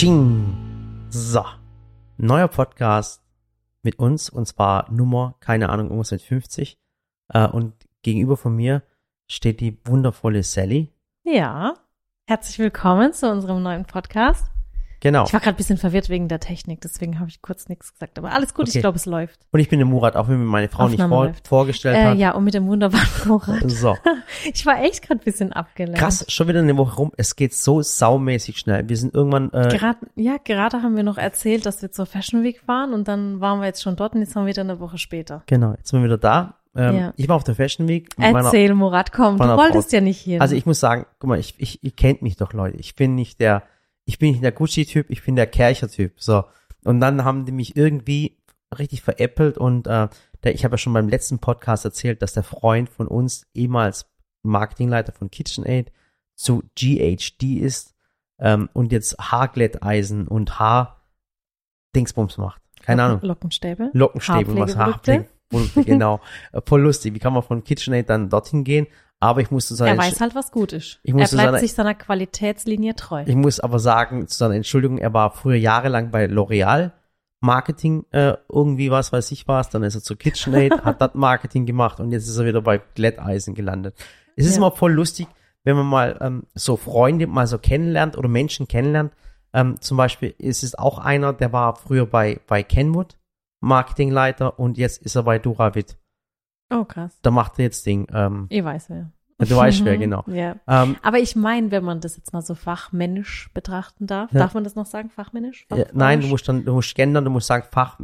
Katsching. So, neuer Podcast mit uns und zwar Nummer, keine Ahnung, irgendwas mit 50. Äh, und gegenüber von mir steht die wundervolle Sally. Ja, herzlich willkommen zu unserem neuen Podcast. Genau. Ich war gerade ein bisschen verwirrt wegen der Technik, deswegen habe ich kurz nichts gesagt. Aber alles gut, Okay. ich glaube, es läuft. Und ich bin der Murat, auch wenn mir meine Frau nicht Aufnahme vor, läuft. vorgestellt Äh, hat. ja, und mit dem wunderbaren Murat. So, Ich war echt gerade ein bisschen abgelenkt. krass, schon wieder eine Woche rum. Es geht so saumäßig schnell. Wir sind irgendwann, äh, Gerade, ja, gerade haben wir noch erzählt, dass wir zur Fashion Week fahren und dann waren wir jetzt schon dort und jetzt haben wir wieder eine Woche später. genau, jetzt sind wir wieder da. Ähm, Ja. Ich war auf der Fashion Week. mit meiner- Erzähl, Murat, komm, du wolltest Frau- ja nicht hier. Also ich muss sagen, guck mal, ich, ich, ihr kennt mich doch, Leute. Ich bin nicht der, ich bin nicht der Gucci-Typ, ich bin der Kercher-Typ. So. Und dann haben die mich irgendwie richtig veräppelt und äh, der, ich habe ja schon beim letzten Podcast erzählt, dass der Freund von uns, ehemals Marketingleiter von KitchenAid, zu GHD ist ähm, und jetzt Haarglätteisen und Haar-Dingsbums macht. Keine Ahnung. Lockenstäbe. Lockenstäbe, was Haarpflegeprodukte. Haarpflegeprodukte, genau. Äh, Voll lustig. Wie kann man von KitchenAid dann dorthin gehen? Aber ich musste sagen, Er weiß halt, was gut ist. Ich er bleibt seine- sich seiner Qualitätslinie treu. ich muss aber sagen, zu seiner Entschuldigung, er war früher jahrelang bei L'Oreal Marketing, äh, irgendwie was weiß ich was, dann ist er zu KitchenAid, hat das Marketing gemacht und jetzt ist er wieder bei Glätteisen gelandet. Es ist Ja. immer voll lustig, wenn man mal ähm, so Freunde mal so kennenlernt oder Menschen kennenlernt. Ähm, zum Beispiel ist es auch einer, der war früher bei, bei Kenwood Marketingleiter und jetzt ist er bei Duravit. oh, krass. Da macht er jetzt Ding. Ähm, Ich weiß wer. du weißt wer, genau. Ja. Ähm, Aber ich meine, wenn man das jetzt mal so fachmännisch betrachten darf, Ja. darf man das noch sagen, fachmännisch? äh, nein, du musst dann, du musst gendern, du musst sagen Fach,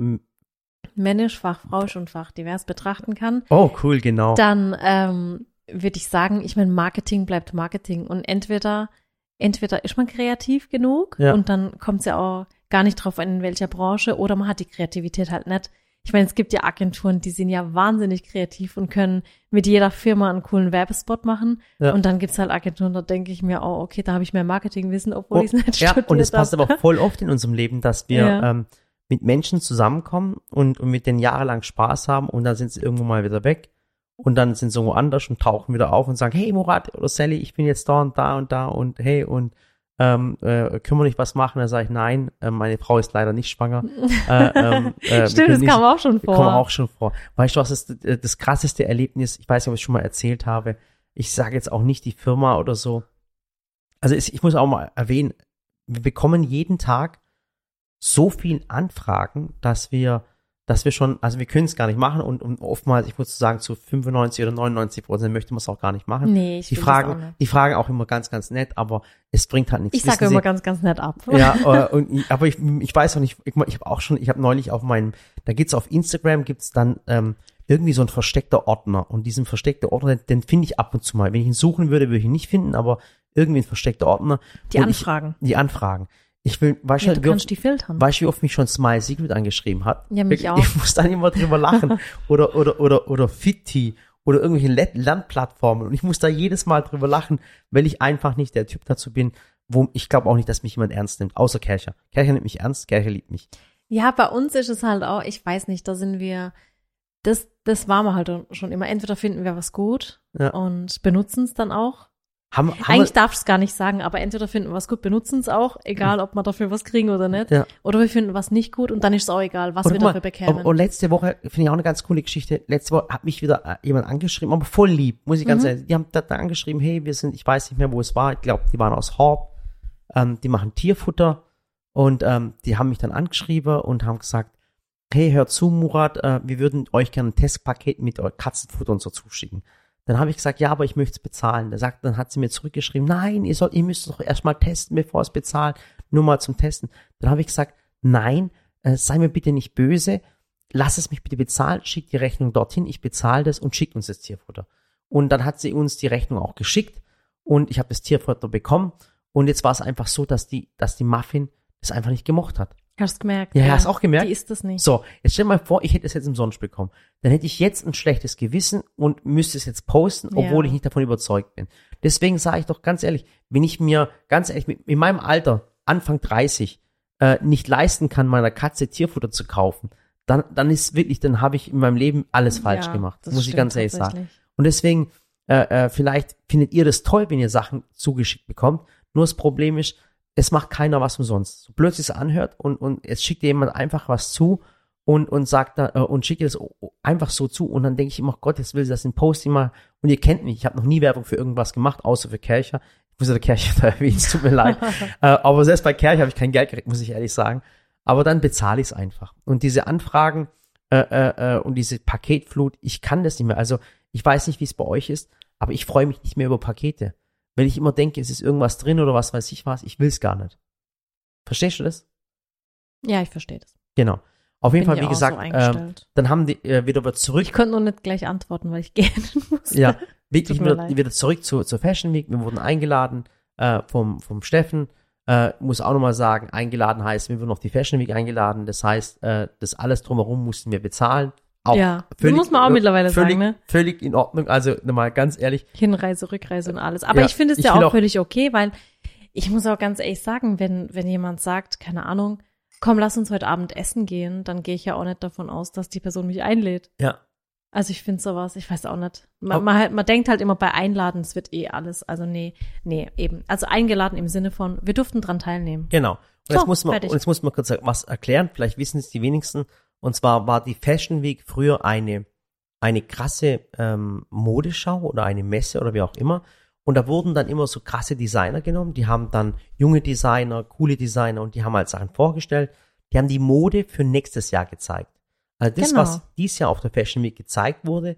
Männisch, fachfrauisch und fachdivers betrachten kann, oh cool, genau. dann ähm, würde ich sagen, ich meine, Marketing bleibt Marketing und entweder entweder ist man kreativ genug Ja. und dann kommt es ja auch gar nicht drauf an, in welcher Branche oder man hat die Kreativität halt nicht. Ich meine, es gibt ja Agenturen, die sind ja wahnsinnig kreativ und können mit jeder Firma einen coolen Werbespot machen. Ja. Und dann gibt's halt Agenturen, da denke ich mir, oh, okay, da habe ich mehr Marketingwissen, obwohl Oh, ich es nicht ja, studiert und es passt aber voll oft in unserem Leben, dass wir Ja. ähm, mit Menschen zusammenkommen und, und mit denen jahrelang Spaß haben und dann sind sie irgendwo mal wieder weg und dann sind sie irgendwo anders und tauchen wieder auf und sagen, hey Murat oder Sally, ich bin jetzt da und da und da und hey und ähm, äh, können wir nicht was machen? Dann sage ich, nein, äh, meine Frau ist leider nicht schwanger. äh, ähm, äh, Stimmt, das nicht- kam auch schon vor. Kommt auch schon vor. Weißt du, was ist das, das krasseste Erlebnis? Ich weiß nicht, ob ich es schon mal erzählt habe. Ich sage jetzt auch nicht die Firma oder so. Also es, ich muss auch mal erwähnen, wir bekommen jeden Tag so viel Anfragen, dass wir, dass wir schon, also wir können es gar nicht machen und, und oftmals, ich muss sagen, zu 95 oder 99 Prozent möchte man es auch gar nicht machen. Nee, ich die fragen, die fragen auch immer ganz, ganz nett, aber es bringt halt nichts. Ich sage immer Sie, ganz, ganz nett ab. ja, äh, und, aber ich, ich weiß auch nicht, ich, ich habe auch schon, ich habe neulich auf meinem, da gibt's auf Instagram, gibt's dann ähm, irgendwie so ein versteckter Ordner und diesen versteckten Ordner, den finde ich ab und zu mal. Wenn ich ihn suchen würde, würde ich ihn nicht finden, aber irgendwie ein versteckter Ordner. Die Anfragen. Ich, die Anfragen. Ich will, weißt Ja, du, du wie, oft, die filtern. weißt du, wie oft mich schon Smile Secret angeschrieben hat? Ja, mich ich, auch. Ich muss dann immer drüber lachen. oder, oder, oder, oder Fitti oder irgendwelche Let- Lernplattformen und ich muss da jedes Mal drüber lachen, weil ich einfach nicht der Typ dazu bin, wo ich glaube auch nicht, dass mich jemand ernst nimmt, außer Kercher. Kercher nimmt mich ernst, Kercher liebt mich. Ja, bei uns ist es halt auch, ich weiß nicht, da sind wir, das, das waren wir halt schon immer. Entweder finden wir was gut Ja. und benutzen es dann auch. Haben, haben Eigentlich darf ich es gar nicht sagen, aber entweder finden wir was gut, benutzen es auch, egal ob wir dafür was kriegen oder nicht. Ja. Oder wir finden was nicht gut und dann ist es auch egal, was Und wir mal, dafür bekämen. Und, letzte Woche finde ich auch eine ganz coole Geschichte. Letzte Woche hat mich wieder äh, jemand angeschrieben, aber voll lieb, muss ich ganz Mhm. ehrlich. Die haben da, da angeschrieben, hey, wir sind, ich weiß nicht mehr, wo es war. Ich glaube, die waren aus Horb. Ähm, die machen Tierfutter und ähm, die haben mich dann angeschrieben und haben gesagt, hey, hör zu, Murat, äh, wir würden euch gerne ein Testpaket mit Katzenfutter und so zuschicken. Dann habe ich gesagt, ja, aber ich möchte es bezahlen. Da sagt, dann hat sie mir zurückgeschrieben, nein, ihr sollt, ihr müsst doch erstmal testen, bevor es bezahlt, nur mal zum Testen. Dann habe ich gesagt, nein, äh, sei mir bitte nicht böse, lass es mich bitte bezahlen, schick die Rechnung dorthin, ich bezahle das und schickt uns das Tierfutter. Und dann hat sie uns die Rechnung auch geschickt und ich habe das Tierfutter bekommen und jetzt war es einfach so, dass die, dass die Muffin das einfach nicht gemocht hat. Hast du gemerkt? Ja, hast auch gemerkt? Die ist das nicht. So, jetzt stell dir mal vor, ich hätte es jetzt umsonst bekommen. Dann hätte ich jetzt ein schlechtes Gewissen und müsste es jetzt posten, Ja. obwohl ich nicht davon überzeugt bin. Deswegen sage ich doch ganz ehrlich, wenn ich mir ganz ehrlich mit, in meinem Alter, Anfang 30, äh, nicht leisten kann, meiner Katze Tierfutter zu kaufen, dann, dann ist wirklich, dann habe ich in meinem Leben alles falsch Ja, gemacht. das muss ich ganz ehrlich sagen. Und deswegen, äh, äh, vielleicht findet ihr das toll, wenn ihr Sachen zugeschickt bekommt. Nur das Problem ist, es macht keiner was umsonst. So blöd es anhört und, und es schickt dir jemand einfach was zu und, und sagt da, äh, und schickt dir das einfach so zu und dann denke ich immer, Gott, jetzt will sie das in Posting mal und ihr kennt mich, ich habe noch nie Werbung für irgendwas gemacht, außer für Kercher. Ich muss ja der Kercher da erwähnen, es tut mir leid. äh, aber selbst bei Kercher habe ich kein Geld gekriegt, muss ich ehrlich sagen. Aber dann bezahle ich es einfach. Und diese Anfragen äh, äh, äh, und diese Paketflut, ich kann das nicht mehr. Also ich weiß nicht, wie es bei euch ist, aber ich freue mich nicht mehr über Pakete. Wenn ich immer denke, es ist irgendwas drin oder was weiß ich was, ich will es gar nicht. Verstehst du das? Ja, ich verstehe das. Genau. Auf jeden Bin Fall, wie auch so gesagt, ähm, dann haben die äh, wieder zurück. Ich konnte nur nicht gleich antworten, weil ich gehen muss. Ja, wirklich wieder, leid. wieder zurück zu, zur Fashion Week. Wir wurden eingeladen äh, vom, vom Steffen. Äh, muss auch nochmal sagen, eingeladen heißt, wir wurden auf die Fashion Week eingeladen. Das heißt, äh, das alles drumherum mussten wir bezahlen. Auch Ja, das muss man auch mittlerweile völlig, sagen, ne? Völlig in Ordnung. Also nochmal ganz ehrlich, Hinreise, Rückreise und alles. Aber Ja, ich finde es ja auch auch- völlig okay, weil ich muss auch ganz ehrlich sagen, wenn, wenn jemand sagt, keine Ahnung, komm, lass uns heute Abend essen gehen, dann gehe ich ja auch nicht davon aus, dass die Person mich einlädt. ja, Also ich finde sowas, ich weiß auch nicht. Man, man, halt, man denkt halt immer bei Einladen, es wird eh alles. Also nee, nee, eben. Also eingeladen im Sinne von, wir durften dran teilnehmen. genau. Und So, jetzt muss man, fertig. und jetzt muss man kurz was erklären. Vielleicht wissen es die wenigsten. Und zwar war die Fashion Week früher eine, eine krasse ähm, Modeschau oder eine Messe oder wie auch immer. Und da wurden dann immer so krasse Designer genommen. Die haben dann junge Designer, coole Designer und die haben halt Sachen vorgestellt. Die haben die Mode für nächstes Jahr gezeigt. Also das, Genau. was dieses Jahr auf der Fashion Week gezeigt wurde,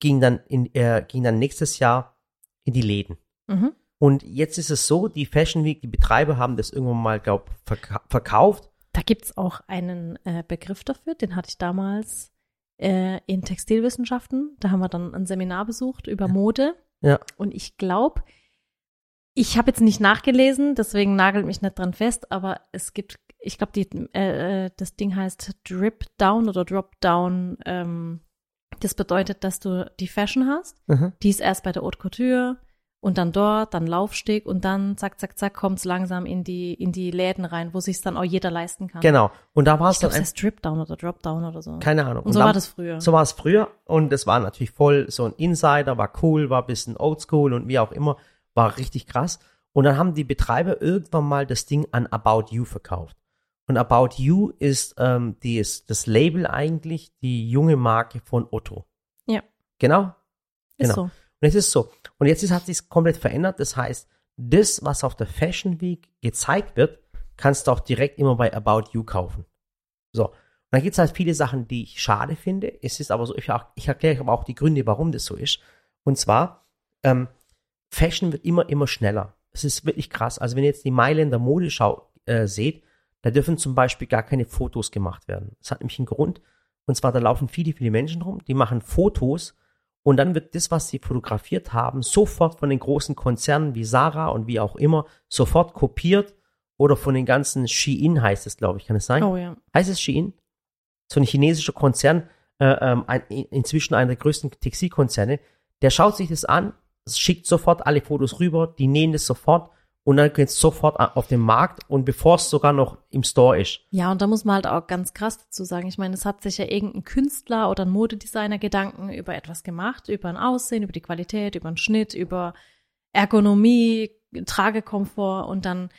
ging dann in, äh, ging dann nächstes Jahr in die Läden. Mhm. Und jetzt ist es so, die Fashion Week, die Betreiber haben das irgendwann mal, glaub, verka verkauft. Da gibt's auch einen äh, Begriff dafür, den hatte ich damals äh, in Textilwissenschaften. Da haben wir dann ein Seminar besucht über Mode. Ja. Und ich glaube, ich habe jetzt nicht nachgelesen, deswegen nagelt mich nicht dran fest, aber es gibt, ich glaube, die äh, äh, das Ding heißt Drip Down oder Drop Down. Ähm, das bedeutet, dass du die Fashion hast, Mhm. die ist erst bei der Haute Couture und dann dort, dann Laufsteg und dann zack, zack, zack, kommt's langsam in die, in die Läden rein, wo sich's dann auch jeder leisten kann. Genau. Und da war es dann glaube, es einfach, heißt Drip Down oder Drop Down oder so. keine Ahnung. und so dann- war das früher. So war es früher und es war natürlich voll so ein Insider, war cool, war ein bisschen oldschool und wie auch immer, war richtig krass. Und dann haben die Betreiber irgendwann mal das Ding an About You verkauft. Und About You ist, ähm, die ist das Label eigentlich, die junge Marke von Otto. Ja. Genau. Ist genau. so. Und jetzt ist so. Und jetzt ist, hat sich komplett verändert. Das heißt, das, was auf der Fashion Week gezeigt wird, kannst du auch direkt immer bei About You kaufen. So. Und dann gibt es halt viele Sachen, die ich schade finde. Es ist aber so, ich, ich erkläre aber auch die Gründe, warum das so ist. Und zwar, ähm, Fashion wird immer, immer schneller. Es ist wirklich krass. Also wenn ihr jetzt die Mailänder Modeschau äh, seht, da dürfen zum Beispiel gar keine Fotos gemacht werden. Das hat nämlich einen Grund. Und zwar, da laufen viele, viele Menschen rum, die machen Fotos und dann wird das, was sie fotografiert haben, sofort von den großen Konzernen wie Sarah und wie auch immer, sofort kopiert oder von den ganzen Shein heißt es, glaube ich, kann es sein? Oh ja. Heißt es Shein? So ein chinesischer Konzern, äh, ähm, ein, inzwischen einer der größten Textilkonzerne, der schaut sich das an, schickt sofort alle Fotos rüber, die nähen das sofort und dann geht es sofort auf den Markt und bevor es sogar noch im Store ist. Ja, und da muss man halt auch ganz krass dazu sagen. Ich meine, es hat sich ja irgendein Künstler oder ein Modedesigner Gedanken über etwas gemacht, über ein Aussehen, über die Qualität, über einen Schnitt, über Ergonomie, Tragekomfort und dann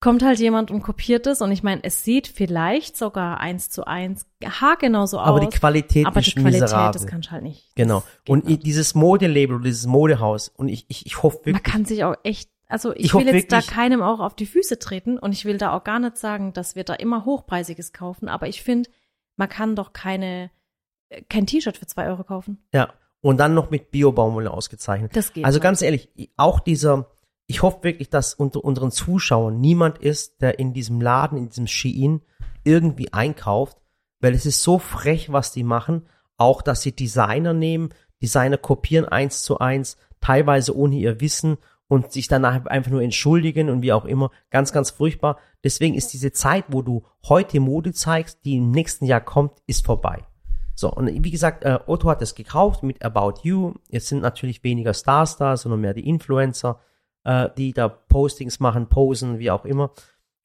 kommt halt jemand und kopiert es und ich meine, es sieht vielleicht sogar eins zu eins haargenau so Aber aus. die Qualität aber ist die Qualität, miserabel. das kannst du halt nicht. genau. Und nicht. dieses Modelabel dieses Modehaus und ich, ich, ich hoffe wirklich, Man kann sich auch echt, also ich, Ich will jetzt wirklich- da keinem auch auf die Füße treten und ich will da auch gar nicht sagen, dass wir da immer Hochpreisiges kaufen, aber ich finde, man kann doch keine, äh, kein T-Shirt für zwei Euro kaufen. ja. Und dann noch mit Bio-Baumwolle ausgezeichnet. Das geht. Also nicht. ganz ehrlich, auch dieser, ich hoffe wirklich, dass unter unseren Zuschauern niemand ist, der in diesem Laden, in diesem Shein irgendwie einkauft, weil es ist so frech, was die machen. Auch, dass sie Designer nehmen, Designer kopieren eins zu eins, teilweise ohne ihr Wissen und sich danach einfach nur entschuldigen und wie auch immer. Ganz, ganz furchtbar. Deswegen ist diese Zeit, wo du heute Mode zeigst, die im nächsten Jahr kommt, ist vorbei. So, und wie gesagt, äh, Otto hat es gekauft mit About You. Jetzt sind natürlich weniger Stars da, sondern mehr die Influencer, äh, die da Postings machen, posen, wie auch immer.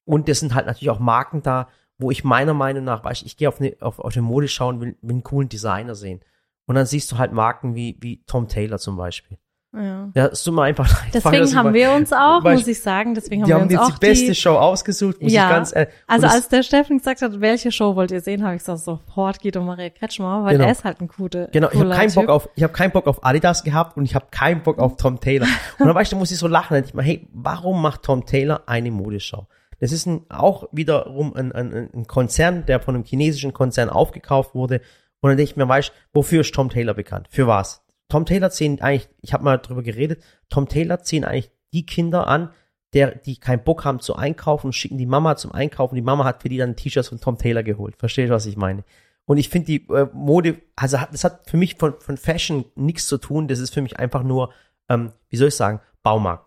Und es sind halt natürlich auch Marken da, wo ich meiner Meinung nach, weißt, du, ich gehe auf, eine, auf, auf eine Mode schauen, will, will einen coolen Designer sehen. Und dann siehst du halt Marken wie, wie Tom Taylor zum Beispiel. Ja. Ja, es tut mir einfach leid. Deswegen haben wir uns auch, weil- muss ich sagen, deswegen haben wir haben uns jetzt auch die beste die, Show ausgesucht, muss Ja. ich ganz ehrlich. Also als der Steffen gesagt hat, welche Show wollt ihr sehen, habe ich gesagt, sofort Guido Maria Kretschmer, weil Genau. er ist halt ein gute, Genau, ich habe keinen Bock auf, ich habe keinen Bock auf Adidas gehabt und ich habe keinen Bock auf Tom Taylor. Und dann weißt du, muss ich so lachen, dann ich mal, hey, warum macht Tom Taylor eine Modeschau? Das ist ein, auch wiederum ein, ein, ein Konzern, der von einem chinesischen Konzern aufgekauft wurde. Und dann denke ich mir, weißt du, wofür ist Tom Taylor bekannt? Für was? Tom Taylor ziehen eigentlich, ich habe mal drüber geredet, Tom Taylor ziehen eigentlich die Kinder an, der, die keinen Bock haben zu einkaufen, schicken die Mama zum Einkaufen. Die Mama hat für die dann T-Shirts von Tom Taylor geholt. Verstehst du, was ich meine? Und ich finde die äh, Mode, also hat, das hat für mich von, von Fashion nichts zu tun. Das ist für mich einfach nur, ähm, wie soll ich sagen, Baumarkt.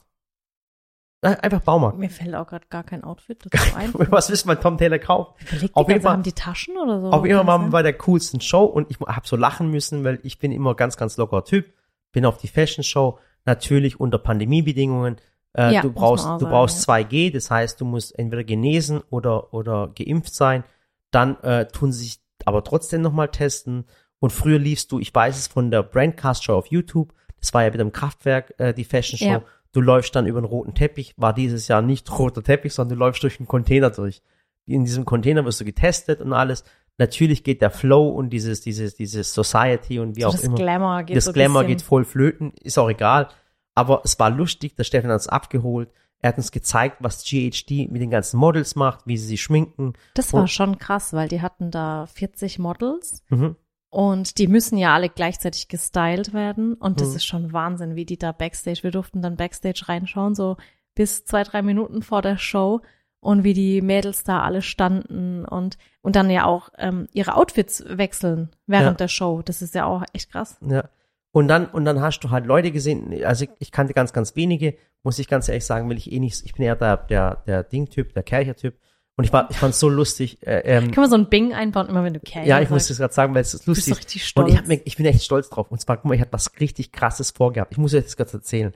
Äh, Einfach Baumarkt. Mir fällt auch gerade gar kein Outfit dazu ein. Was willst du mal Tom Taylor kaufen? Überleg auf jeden ganze, Fall- haben die Taschen oder so? Auf jeden Fall waren wir bei der coolsten Show und ich habe so lachen müssen, weil ich bin immer ganz, ganz lockerer Typ. Bin auf die Fashion Show, natürlich unter Pandemiebedingungen. Äh, Ja, du brauchst, du sagen, brauchst 2G, das heißt, du musst entweder genesen oder, oder geimpft sein. Dann äh, tun sie sich aber trotzdem nochmal testen. Und früher liefst du, ich weiß es von der Brandcast Show auf YouTube, das war ja mit dem Kraftwerk, äh, die Fashion Show. Ja. Du läufst dann über einen roten Teppich, war dieses Jahr nicht roter Teppich, sondern du läufst durch einen Container durch. In diesem Container wirst du getestet und alles. Natürlich geht der Flow und dieses, dieses, dieses Society und wie So auch das immer. Glamour geht das so Glamour bisschen- geht voll flöten, ist auch egal. Aber es war lustig, der Stefan hat uns abgeholt. Er hat uns gezeigt, was GHD mit den ganzen Models macht, wie sie sie schminken. Das war Und- schon krass, weil die hatten da 40 Models Mhm. Und die müssen ja alle gleichzeitig gestylt werden und das Mhm. ist schon Wahnsinn, wie die da Backstage, wir durften dann Backstage reinschauen, so bis zwei, drei Minuten vor der Show und wie die Mädels da alle standen und, und dann ja auch ähm, ihre Outfits wechseln während Ja. der Show. Das ist ja auch echt krass. Ja. Und dann, und dann hast du halt Leute gesehen, also ich, ich kannte ganz, ganz wenige, muss ich ganz ehrlich sagen, will ich eh nicht, ich bin eher der, der, der Ding-Typ, der Kercher-Typ. Und ich war, ich fand's so lustig, äh, ähm, Kann man so ein Bing einbauen, immer wenn du Kerl ja, ich muss das gerade sagen, weil es ist Du bist lustig richtig Und stolz. ich, hab mir, ich bin echt stolz drauf. Und zwar, guck mal, ich hatte was richtig krasses vorgehabt. Ich muss euch das kurz erzählen.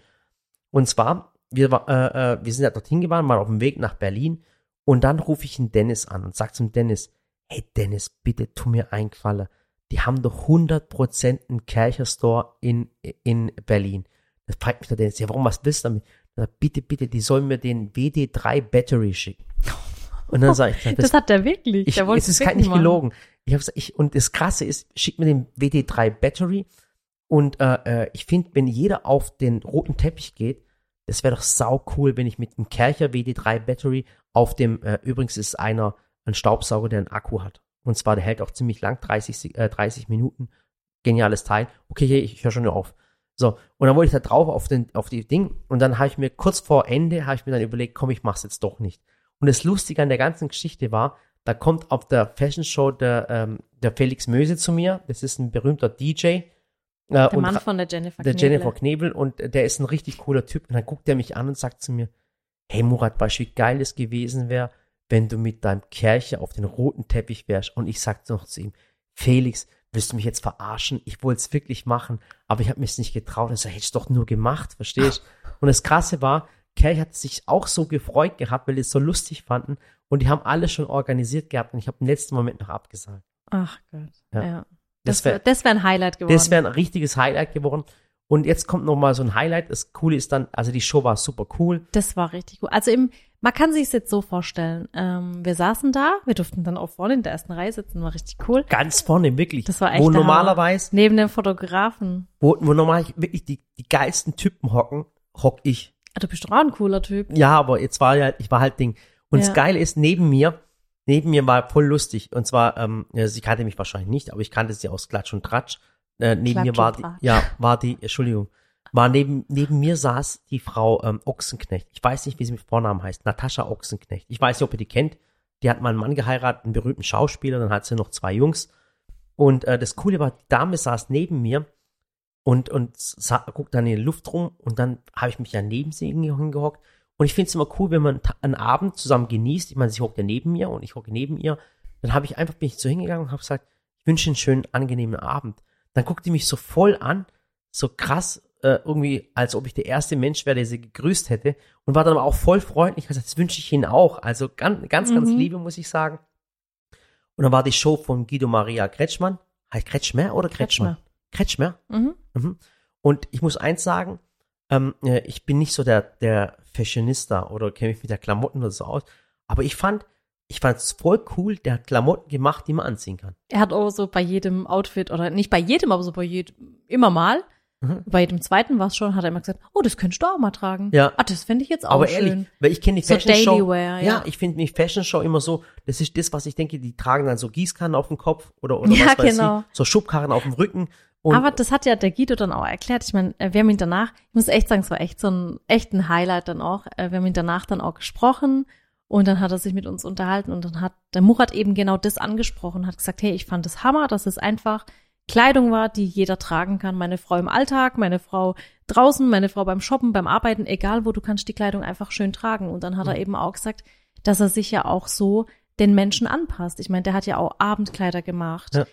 Und zwar, wir, äh, äh, wir sind ja dorthin gefahren, mal auf dem Weg nach Berlin. Und dann rufe ich den Dennis an und sag zum Dennis, hey Dennis, bitte tu mir einen Gefallen. Die haben doch 100% einen Kercher-Store in, in Berlin. Das fragt mich der Dennis, ja, warum, was willst du damit? Bitte, bitte, die sollen mir den WD3 Battery schicken. Und dann sage ich, das, hat der wirklich. ich, der es ist kein nicht machen. gelogen. Ich hab's, ich, und das Krasse ist, schick mir den WD3 Battery und äh, äh, ich finde, wenn jeder auf den roten Teppich geht, das wäre doch sau cool, wenn ich mit einem Kercher WD3 Battery auf dem, äh, übrigens ist einer ein Staubsauger, der einen Akku hat. Und zwar, der hält auch ziemlich lang, 30, Sek- äh, 30 Minuten. Geniales Teil. Okay, hey, ich höre schon nur auf. So, und dann wollte ich da drauf auf, den, auf die Ding und dann habe ich mir kurz vor Ende, habe ich mir dann überlegt, komm, ich mach's jetzt doch nicht. Und das Lustige an der ganzen Geschichte war, da kommt auf der Fashion Show der, ähm, der Felix Möse zu mir. Das ist ein berühmter DJ. Äh, Der und Mann von der Jennifer der Knebel. Jennifer Knebel und der ist ein richtig cooler Typ. Und dann guckt er mich an und sagt zu mir, hey Murat, weißt du, wie geil es gewesen wäre, wenn du mit deinem Kercher auf den roten Teppich wärst. Und ich sagte noch zu ihm, Felix, willst du mich jetzt verarschen? Ich wollte es wirklich machen, aber ich habe mich nicht getraut. Sagt, hätte ich doch nur gemacht, verstehst? Und das Krasse war, Kerch hat sich auch so gefreut gehabt, weil die es so lustig fanden. Und die haben alles schon organisiert gehabt und ich habe im letzten Moment noch abgesagt. Ach Gott. Ja. Ja. Das Das wär- wäre das wär ein Highlight geworden. Das wäre ein richtiges Highlight geworden. Und jetzt kommt noch mal so ein Highlight. Das Coole ist dann, also die Show war super cool. Das war richtig gut. Also im, man kann sich jetzt so vorstellen. Ähm, wir saßen da, wir durften dann auch vorne in der ersten Reihe sitzen, war richtig cool. Ganz vorne, wirklich. Das war echt Wo normalerweise, Neben dem Fotografen. wo, wo normal wirklich die, die geilsten Typen hocken, hock ich. Ah, du bist doch auch ein cooler Typ. Ja, aber jetzt war ja, ich war halt Ding. Und Ja. das Geile ist, neben mir, neben mir war voll lustig. Und zwar, ähm, ja, sie kannte mich wahrscheinlich nicht, aber ich kannte sie aus Klatsch und Tratsch. Äh, neben Klatsch mir war die, ja, war die, Entschuldigung, war neben, neben mir saß die Frau ähm, Ochsenknecht. Ich weiß nicht, wie sie mit Vornamen heißt. Natascha Ochsenknecht. Ich weiß nicht, ob ihr die kennt. Die hat mal einen Mann geheiratet, einen berühmten Schauspieler, dann hat sie noch zwei Jungs. Und äh, das Coole war, die Dame saß neben mir und, und guckt dann in die Luft rum und dann habe ich mich ja neben sie hingehockt. Und ich finde es immer cool, wenn man einen Abend zusammen genießt. Ich meine, sie hockt ja neben mir und ich hocke neben ihr. Dann habe ich einfach, bin ich so hingegangen und habe gesagt, ich wünsche einen schönen, angenehmen Abend. Dann guckt die mich so voll an, so krass, äh, irgendwie, als ob ich der erste Mensch wäre, der sie gegrüßt hätte. Und war dann aber auch voll freundlich. Gesagt, das wünsche ich Ihnen auch. Also ganz, ganz, ganz Mhm. liebe, muss ich sagen. Und dann war die Show von Guido Maria Kretschmann. Heißt Kretschmer oder Kretschmann? Kretschmer. Mhm. Mhm. Und ich muss eins sagen, ähm, äh, ich bin nicht so der, der Fashionista oder kenne mich mit der Klamotten oder so aus. Aber ich fand, ich fand es voll cool, der hat Klamotten gemacht, die man anziehen kann. Er hat auch so bei jedem Outfit, oder nicht bei jedem, aber so bei jedem, immer mal, Mhm. bei jedem zweiten war es schon, hat er immer gesagt, oh, das könntest du auch mal tragen. Ja. Ah, das fände ich jetzt auch Aber schön. ehrlich, weil ich kenne die So Fashion Show. Daily Wear, ja. ja. ich finde die Fashion Show immer so, das ist das, was ich denke, die tragen dann so Gießkannen auf dem Kopf oder, oder Ja, was weiß genau. ich, so Schubkarren auf dem Rücken. Und aber das hat ja der Guido dann auch erklärt. Ich meine, äh, wir haben ihn danach, ich muss echt sagen, es war echt so ein echten Highlight dann auch. Äh, Wir haben ihn danach dann auch gesprochen und dann hat er sich mit uns unterhalten und dann hat der Murat eben genau das angesprochen, hat gesagt, hey, ich fand das Hammer, dass es einfach Kleidung war, die jeder tragen kann. Meine Frau im Alltag, meine Frau draußen, meine Frau beim Shoppen, beim Arbeiten, egal wo, du kannst die Kleidung einfach schön tragen. Und dann hat er Mhm. eben auch gesagt, dass er sich ja auch so den Menschen anpasst. Ich meine, der hat ja auch Abendkleider gemacht. Ja.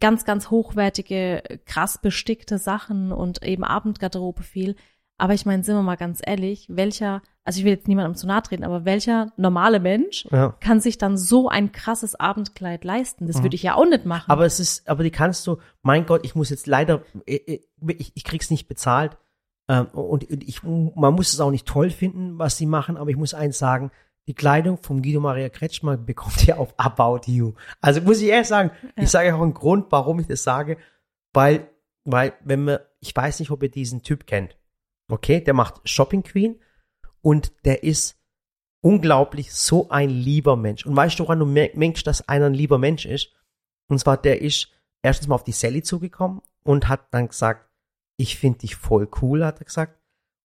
Ganz, ganz hochwertige, krass bestickte Sachen und eben Abendgarderobe viel. Aber ich meine, sind wir mal ganz ehrlich, welcher, also ich will jetzt niemandem zu nahe treten, aber welcher normale Mensch ja. kann sich dann so ein krasses Abendkleid leisten? Das Mhm. würde ich ja auch nicht machen. Aber es ist, aber die kannst du, mein Gott, ich muss jetzt leider, ich, ich, ich krieg's nicht bezahlt. Ähm, und ich, man muss es auch nicht toll finden, was sie machen, aber ich muss eins sagen, die Kleidung vom Guido Maria Kretschmer bekommt ihr auf About You. Also muss ich ehrlich sagen, Ja. ich sage auch einen Grund, warum ich das sage, weil, weil, wenn man, ich weiß nicht, ob ihr diesen Typ kennt. Okay, der macht Shopping Queen und der ist unglaublich so ein lieber Mensch. Und weißt du, woran du mer- merkst, dass einer ein lieber Mensch ist? Und zwar, der ist erstens mal auf die Sally zugekommen und hat dann gesagt, ich finde dich voll cool, hat er gesagt.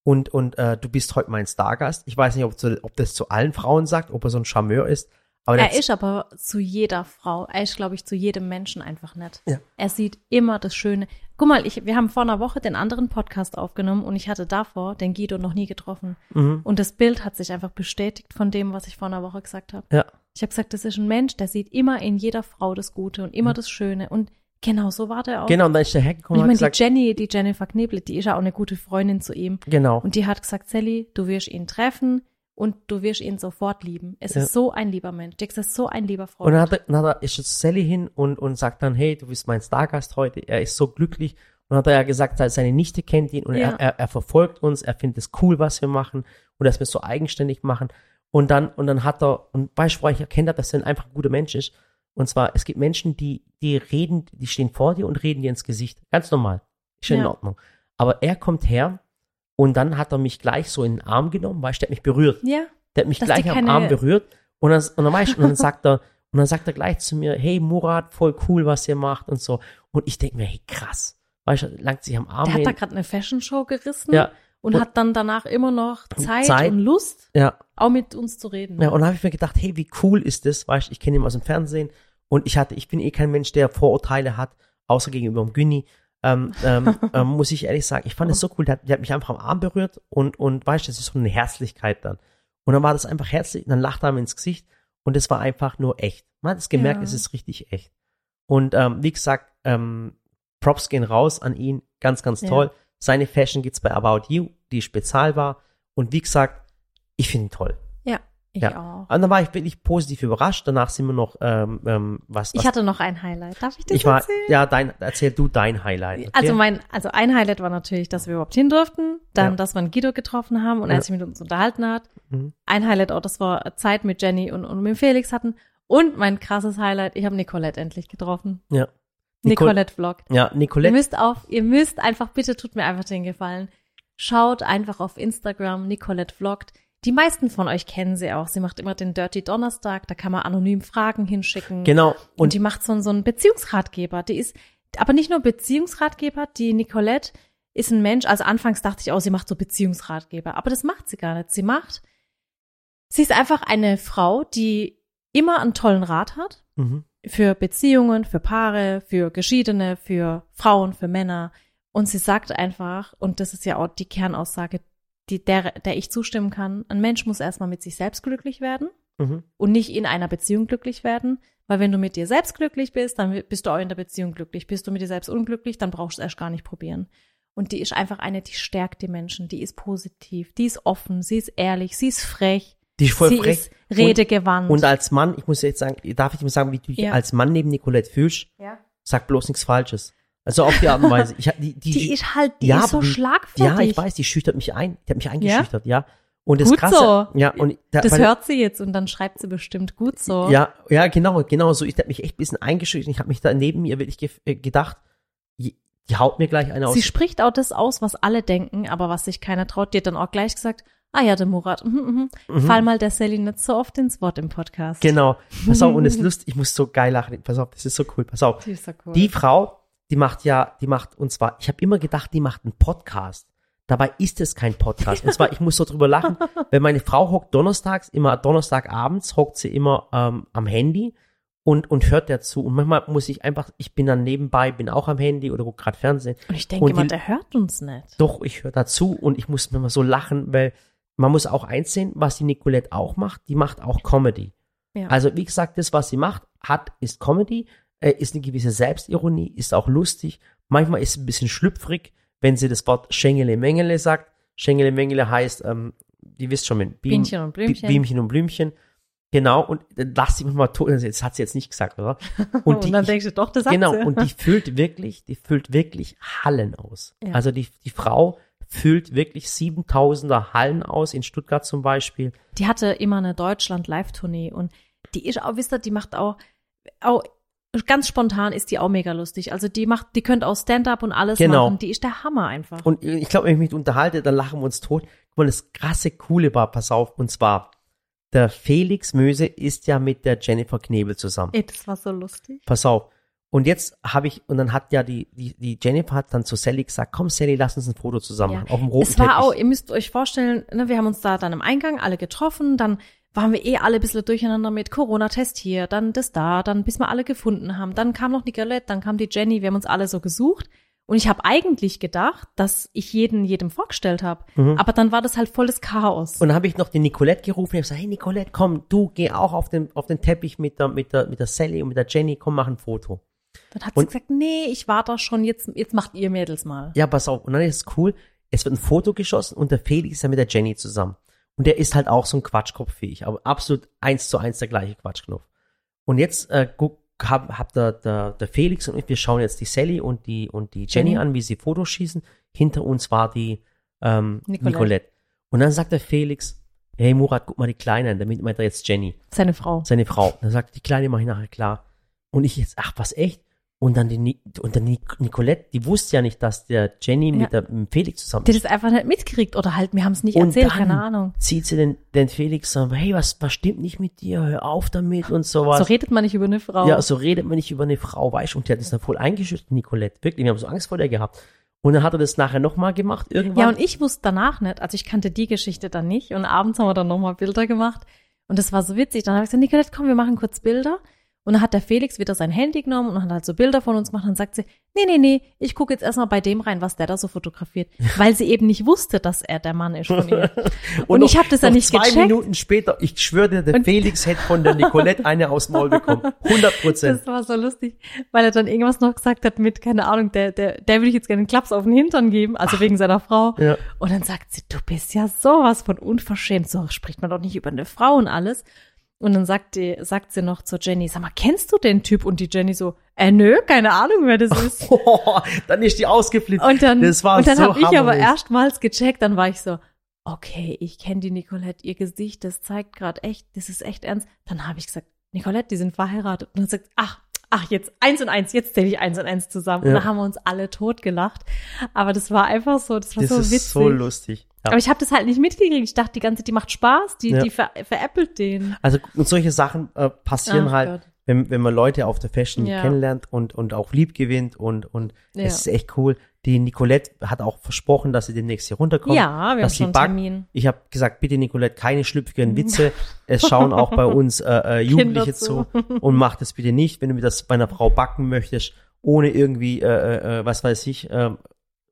Und, und äh, du bist heute mein Stargast. Ich weiß nicht, ob, zu, ob das zu allen Frauen sagt, ob er so ein Charmeur ist. Aber er ist aber zu jeder Frau, er ist, glaube ich, zu jedem Menschen einfach nett. Ja. Er sieht immer das Schöne. Guck mal, ich, wir haben vor einer Woche den anderen Podcast aufgenommen und ich hatte davor den Guido noch nie getroffen. mhm. Und das Bild hat sich einfach bestätigt von dem, was ich vor einer Woche gesagt habe. Ja. Ich habe gesagt, das ist ein Mensch, der sieht immer in jeder Frau das Gute und immer das Schöne. Und genau so war der auch. Genau, und dann ist der Und hergekommen ich und meine, hat die gesagt, Jenny, die Jennifer Kneble, die ist ja auch eine gute Freundin zu ihm. genau. Und die hat gesagt, Sally, du wirst ihn treffen und du wirst ihn sofort lieben. Es Ja. ist so ein lieber Mensch. Dix ist so ein lieber Und Freund. dann, hat er, dann hat er, ist jetzt Sally hin und, und sagt dann, hey, du bist mein Stargast heute. Er ist so glücklich. Und hat er ja gesagt, seine Nichte kennt ihn und Ja. er, er, er verfolgt uns. Er findet es cool, was wir machen und dass wir es so eigenständig machen. Und dann, und dann hat er, und ich erkennt habe, dass er einfach ein guter Mensch ist. Und zwar, es gibt Menschen, die, die reden, die stehen vor dir und reden dir ins Gesicht. Ganz normal. Ist schon in Ja. Ordnung. Aber er kommt her und dann hat er mich gleich so in den Arm genommen, du, der hat mich berührt. ja, Der hat mich Dass gleich am Arm berührt und dann, und dann, du, und dann sagt er, und dann sagt er gleich zu mir, hey Murat, voll cool, was ihr macht und so. Und ich denke mir, hey krass. Weißt du, langt sich am Arm der hat hin. da gerade eine Fashion Show gerissen Ja. Und, Und- hat dann danach immer noch Zeit, Zeit. und Lust, ja, auch mit uns zu reden. ja, und dann habe ich mir gedacht, hey, wie cool ist das, weißt du, ich kenne ihn aus dem Fernsehen und ich hatte, ich bin eh kein Mensch, der Vorurteile hat, außer gegenüber dem Günni. Ähm, ähm, ähm, muss ich ehrlich sagen, ich fand es so cool, der hat, der hat mich einfach am Arm berührt und, und weißt du, das ist so eine Herzlichkeit dann. Und dann war das einfach herzlich, dann lacht er mir ins Gesicht und es war einfach nur echt. Man hat es gemerkt, Ja. es ist richtig echt. Und ähm, wie gesagt, ähm, Props gehen raus an ihn, ganz, ganz Ja. Seine Fashion gibt's bei About You, die ist bezahlbar. Und wie gesagt, ich finde ihn toll. ja, ich Ja. auch. Und dann war ich wirklich positiv überrascht. Danach sind wir noch, ähm, ähm, was, was Ich hatte noch ein Highlight. Darf ich das ich war, erzählen? ja, dein, erzähl du dein Highlight. Okay? Also mein, also ein Highlight war natürlich, dass wir überhaupt hin durften, dann, Ja. dass wir einen Guido getroffen haben und Ja. er sich mit uns unterhalten hat. Mhm. Ein Highlight auch, dass wir Zeit mit Jenny und, und mit Felix hatten. Und mein krasses Highlight, ich habe Nicolette endlich getroffen. ja. Nicole- Nicolette vloggt. Ja, Ihr Nicolette. müsst auf, ihr müsst einfach, bitte tut mir einfach den Gefallen. Schaut einfach auf Instagram, Nicolette vloggt. Die meisten von euch kennen sie auch. Sie macht immer den Dirty Donnerstag, da kann man anonym Fragen hinschicken. Genau. Und, Und die macht so, einen- so einen Beziehungsratgeber. Die ist, aber nicht nur Beziehungsratgeber, die Nicolette ist ein Mensch, also anfangs dachte ich auch, sie macht so Beziehungsratgeber, aber das macht sie gar nicht. Sie macht, sie ist einfach eine Frau, die immer einen tollen Rat hat mhm. Für Beziehungen, für Paare, für Geschiedene, für Frauen, für Männer. Und sie sagt einfach, und das ist ja auch die Kernaussage, die, der, der ich zustimmen kann, ein Mensch muss erstmal mit sich selbst glücklich werden Mhm. und nicht in einer Beziehung glücklich werden. Weil wenn du mit dir selbst glücklich bist, dann bist du auch in der Beziehung glücklich. Bist du mit dir selbst unglücklich, dann brauchst du es erst gar nicht probieren. Und die ist einfach eine, die stärkt die Menschen, die ist positiv, die ist offen, sie ist ehrlich, sie ist frech, Die ist voll sie frech. ist redegewandt. Und als Mann, ich muss jetzt sagen, darf ich dir sagen, wie du dich Ja. als Mann neben Nicolette fühlst? ja. Sag bloß nichts Falsches. Also auf die Art und Weise. Ich, die, die, Die ist halt, die ja, ist so schlagfertig. ja, ich weiß, die schüchtert mich ein. Die hat mich eingeschüchtert, ja. Und das Gut Krasse, so. ja, und da, Das weil- hört sie jetzt und dann schreibt sie bestimmt gut so. Ja, ja, genau, genau so. Ich habe mich echt ein bisschen eingeschüchtert. Ich habe mich da neben mir wirklich ge äh, gedacht, die, die haut mir gleich eine aus. Sie spricht auch das aus, was alle denken, aber was sich keiner traut. Die hat dann auch gleich gesagt, ah ja, der Murat, mhm, mhm. Mhm. fall mal der Sally nicht so oft ins Wort im Podcast. Genau. Pass auf, und es ist lustig, ich muss so geil lachen. Pass auf, das ist so cool. Pass auf. Die ist so cool. Die Frau, die macht ja, die macht, und zwar, ich habe immer gedacht, die macht einen Podcast. Dabei ist es kein Podcast. Und zwar, ich muss so drüber lachen, weil meine Frau hockt donnerstags, immer Donnerstagabends, hockt sie immer ähm, am Handy und, und hört dazu. Und manchmal muss ich einfach, ich bin dann nebenbei, bin auch am Handy oder guck gerade Fernsehen. und ich denke und immer, die- der hört uns nicht. Doch, ich höre dazu und ich muss mir mal so lachen, weil man muss auch eins sehen, was die Nicolette auch macht, die macht auch Comedy. Ja. Also wie gesagt, das, was sie macht, hat, ist Comedy, äh, ist eine gewisse Selbstironie, ist auch lustig. Manchmal ist es ein bisschen schlüpfrig, wenn sie das Wort Schengele Mengele sagt. Schengele Mengele heißt, ähm, die wisst schon, mit Bienen- Bienchen und Blümchen. Bi- Bienchen und Blümchen. Genau, und dann lass sie mich mal tot. Das hat sie jetzt nicht gesagt, oder? Und, die, dann denkst du, doch, das sagt Genau, sie. und die füllt wirklich, die füllt wirklich Hallen aus. Ja. Also die, die Frau füllt wirklich 7000er Hallen aus, in Stuttgart zum Beispiel. die hatte immer eine Deutschland-Live-Tournee und die ist auch, wisst ihr, die macht auch, auch ganz spontan ist die auch mega lustig. Also die macht, die könnte auch Stand-up und alles Genau. machen. Die ist der Hammer einfach. Und ich glaube, wenn ich mich unterhalte, dann lachen wir uns tot. Guck mal, das krasse, coole war, pass auf, und zwar, der Felix Möse ist ja mit der Jennifer Knebel zusammen. Ey, das war so lustig. Pass auf. Und jetzt habe ich, und dann hat ja die, die, die Jennifer hat dann zu Sally gesagt, komm Sally, lass uns ein Foto zusammen Ja. machen, auf dem roten Es war Teppich. auch, ihr müsst euch vorstellen, ne, wir haben uns da dann im Eingang alle getroffen, dann waren wir eh alle ein bisschen durcheinander mit Corona-Test hier, dann das da, dann bis wir alle gefunden haben. Dann kam noch Nicolette, dann kam die Jenny, wir haben uns alle so gesucht. Und ich habe eigentlich gedacht, dass ich jeden jedem vorgestellt habe. Mhm. Aber dann war das halt volles Chaos. Und dann habe ich noch die Nicolette gerufen. Ich habe gesagt, hey Nicolette, komm, du geh auch auf den, auf den Teppich mit der, mit der, mit der Sally und mit der Jenny, komm, mach ein Foto. Dann hat Und- sie gesagt, nee, ich war da schon, jetzt, jetzt macht ihr Mädels mal. Ja, pass auf. Und dann ist es cool. Es wird ein Foto geschossen und der Felix ist ja mit der Jenny zusammen. Und der ist halt auch so ein Quatschkopf wie ich, aber absolut eins zu eins der gleiche Quatschknopf. Und jetzt äh, guck, hab, hab der, der, der Felix und ich, wir schauen jetzt die Sally und die, und die Jenny Jenny. an, wie sie Fotos schießen. Hinter uns war die ähm, Nicolette. Nicolette. Und dann sagt der Felix, hey Murat, guck mal die Kleine an, damit meint er jetzt Jenny. Seine Frau. seine Frau. Dann sagt die Kleine mache ich nachher klar. Und ich jetzt, ach, was echt? Und dann die Ni und dann Nic- Nicolette, die wusste ja nicht, dass der Jenny Ja. mit, der, mit dem Felix zusammen Die ist. das einfach nicht mitkriegt oder halt, wir haben es nicht Und erzählt, keine Ahnung. Zieht sie den, den Felix und hey, was, was stimmt nicht mit dir? Hör auf damit und sowas. So redet man nicht über eine Frau. ja, so redet man nicht über eine Frau, weißt du? Und die hat das dann voll eingeschüchtert, Nicolette. Wirklich, wir haben so Angst vor der gehabt. Und dann hat er das nachher nochmal gemacht, irgendwann. Ja, und ich wusste danach nicht, also ich kannte die Geschichte dann nicht und abends haben wir dann nochmal Bilder gemacht und das war so witzig. Dann habe ich gesagt, Nicolette, komm, wir machen kurz Bilder. Und dann hat der Felix wieder sein Handy genommen und hat halt so Bilder von uns gemacht. Und dann sagt sie, nee, nee, nee, ich gucke jetzt erstmal bei dem rein, was der da so fotografiert. Weil sie eben nicht wusste, dass er der Mann ist von ihr. Und, ich noch- habe das ja nicht zwei gecheckt. Minuten später, ich schwöre dir, der Und- Felix hätte von der Nicolette eine aus dem Maul bekommen. 100 Prozent. Das war so lustig, weil er dann irgendwas noch gesagt hat mit, keine Ahnung, der, der, der würde ich jetzt gerne einen Klaps auf den Hintern geben, also wegen seiner Frau. Ja. Und dann sagt sie, du bist ja sowas von unverschämt, so spricht man doch nicht über eine Frau und alles. Und dann sagt, die, sagt sie noch zur Jenny, sag mal, kennst du den Typ? Und die Jenny so, äh, nö, keine Ahnung, wer das ist. Oh, dann ist die ausgeflippt. Und dann, das war und dann so habe ich aber erstmals gecheckt, dann war ich so, okay, ich kenne die Nicolette, ihr Gesicht, das zeigt gerade echt, das ist echt ernst. Dann habe ich gesagt, Nicolette, die sind verheiratet. Und dann sagt, ach, ach, jetzt eins und eins, jetzt zähle ich eins und eins zusammen. Und Ja. dann haben wir uns alle totgelacht. Aber das war einfach so, das war Das so ist witzig. so lustig. Ja. Aber ich habe das halt nicht mitgekriegt. Ich dachte die ganze Zeit, die macht Spaß, die, Ja. die ver veräppelt den. Also und solche Sachen äh, passieren Ach halt, Gott. wenn, wenn man Leute auf der Fashion Ja. kennenlernt und, und auch lieb gewinnt und, und es ist echt cool. Die Nicolette hat auch versprochen, dass sie demnächst hier runterkommt. Ja, wir haben schon einen backt. Termin. Ich habe gesagt, bitte Nicolette, keine schlüpfigen Witze. Es schauen auch bei uns äh, äh, Jugendliche zu zu. und mach das bitte nicht, wenn du mit das bei einer Frau backen möchtest, ohne irgendwie, äh, äh, was weiß ich, äh,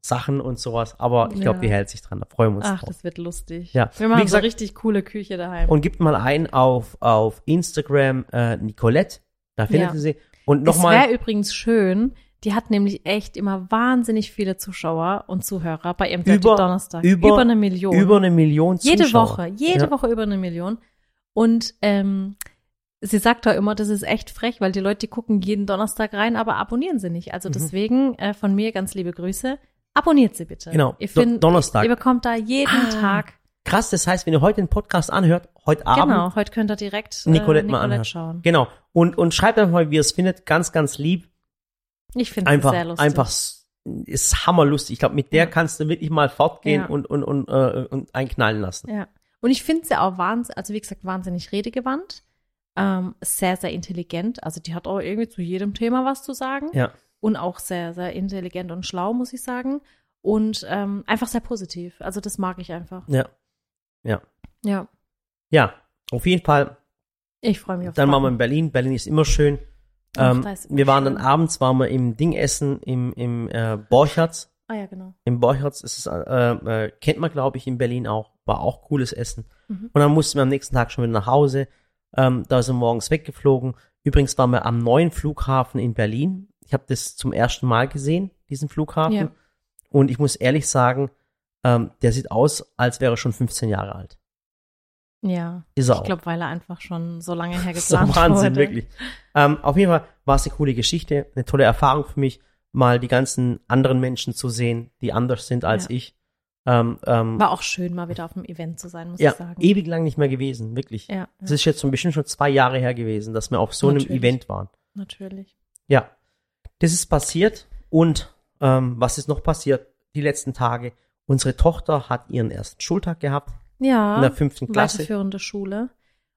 Sachen und sowas. Aber ich glaube, Ja. die hält sich dran. Da freuen wir uns Ach, drauf. das wird lustig. Ja. Wir Wie machen gesagt- so richtig coole Küche daheim. Und gibt mal ein auf, auf Instagram äh, Nicolette. Da findet Ja. ihr sie. Und Es nochmal. wäre übrigens schön, die hat nämlich echt immer wahnsinnig viele Zuschauer und Zuhörer bei ihrem Über- Donnerstag. über- eine Million. Über eine Million jede Zuschauer. Woche, jede Ja. Woche über eine Million. Und ähm, sie sagt doch immer, das ist echt frech, weil die Leute, die gucken jeden Donnerstag rein, aber abonnieren sie nicht. Also deswegen äh, von mir ganz liebe Grüße. Abonniert sie bitte. Genau, Ihr, findet, Donnerstag. ihr bekommt da jeden Ah, Tag. Krass, das heißt, wenn ihr heute den Podcast anhört, heute Abend, Genau, heute könnt ihr direkt äh, Nicolette mal anhören. schauen. Genau. Und, und schreibt einfach mal, wie ihr es findet. Ganz, ganz lieb. Ich finde es sehr lustig. einfach, ist hammerlustig. Ich glaube, mit der Ja. kannst du wirklich mal fortgehen Ja. und, und, und, äh, und einknallen lassen. Ja. Und ich finde sie auch wahnsinnig, also wie gesagt, wahnsinnig redegewandt. Ähm, sehr, sehr intelligent. Also die hat auch irgendwie zu jedem Thema was zu sagen. Ja. Und auch sehr, sehr intelligent und schlau, muss ich sagen. Und ähm, einfach sehr positiv. Also das mag ich einfach. Ja. Ja. Ja. Ja. Auf jeden Fall. Ich freue mich auf Dann waren wir in Berlin. Berlin ist immer schön. Ach, Ähm, da ist immer wir waren dann abends, waren wir im Ding essen, im, im äh, Borchertz. Ah ja, genau. Im Borchertz ist es, äh, äh, kennt man, glaube ich, in Berlin auch. War auch cooles Essen. Mhm. Und dann mussten wir am nächsten Tag schon wieder nach Hause. Ähm, da sind wir morgens weggeflogen. Übrigens waren wir am neuen Flughafen in Berlin. Ich habe das zum ersten Mal gesehen, diesen Flughafen. Ja. Und ich muss ehrlich sagen, ähm, der sieht aus, als wäre er schon 15 Jahre alt. Ja. Ist er Ich glaube, weil er einfach schon so lange her so geplant Wahnsinn, wurde. wirklich. Ähm, auf jeden Fall war es eine coole Geschichte, eine tolle Erfahrung für mich, mal die ganzen anderen Menschen zu sehen, die anders sind als Ja. ich. Ähm, ähm, War auch schön, mal wieder auf dem Event zu sein, muss ja, ich sagen. ewig lang nicht mehr gewesen, wirklich. Ja, Das ja, ist jetzt schon bestimmt schon zwei Jahre her gewesen, dass wir auf so einem Natürlich. Event waren. natürlich. Ja, das ist passiert. Und ähm, was ist noch passiert die letzten Tage? Unsere Tochter hat ihren ersten Schultag gehabt Ja. in der fünften Klasse. weiterführende Schule.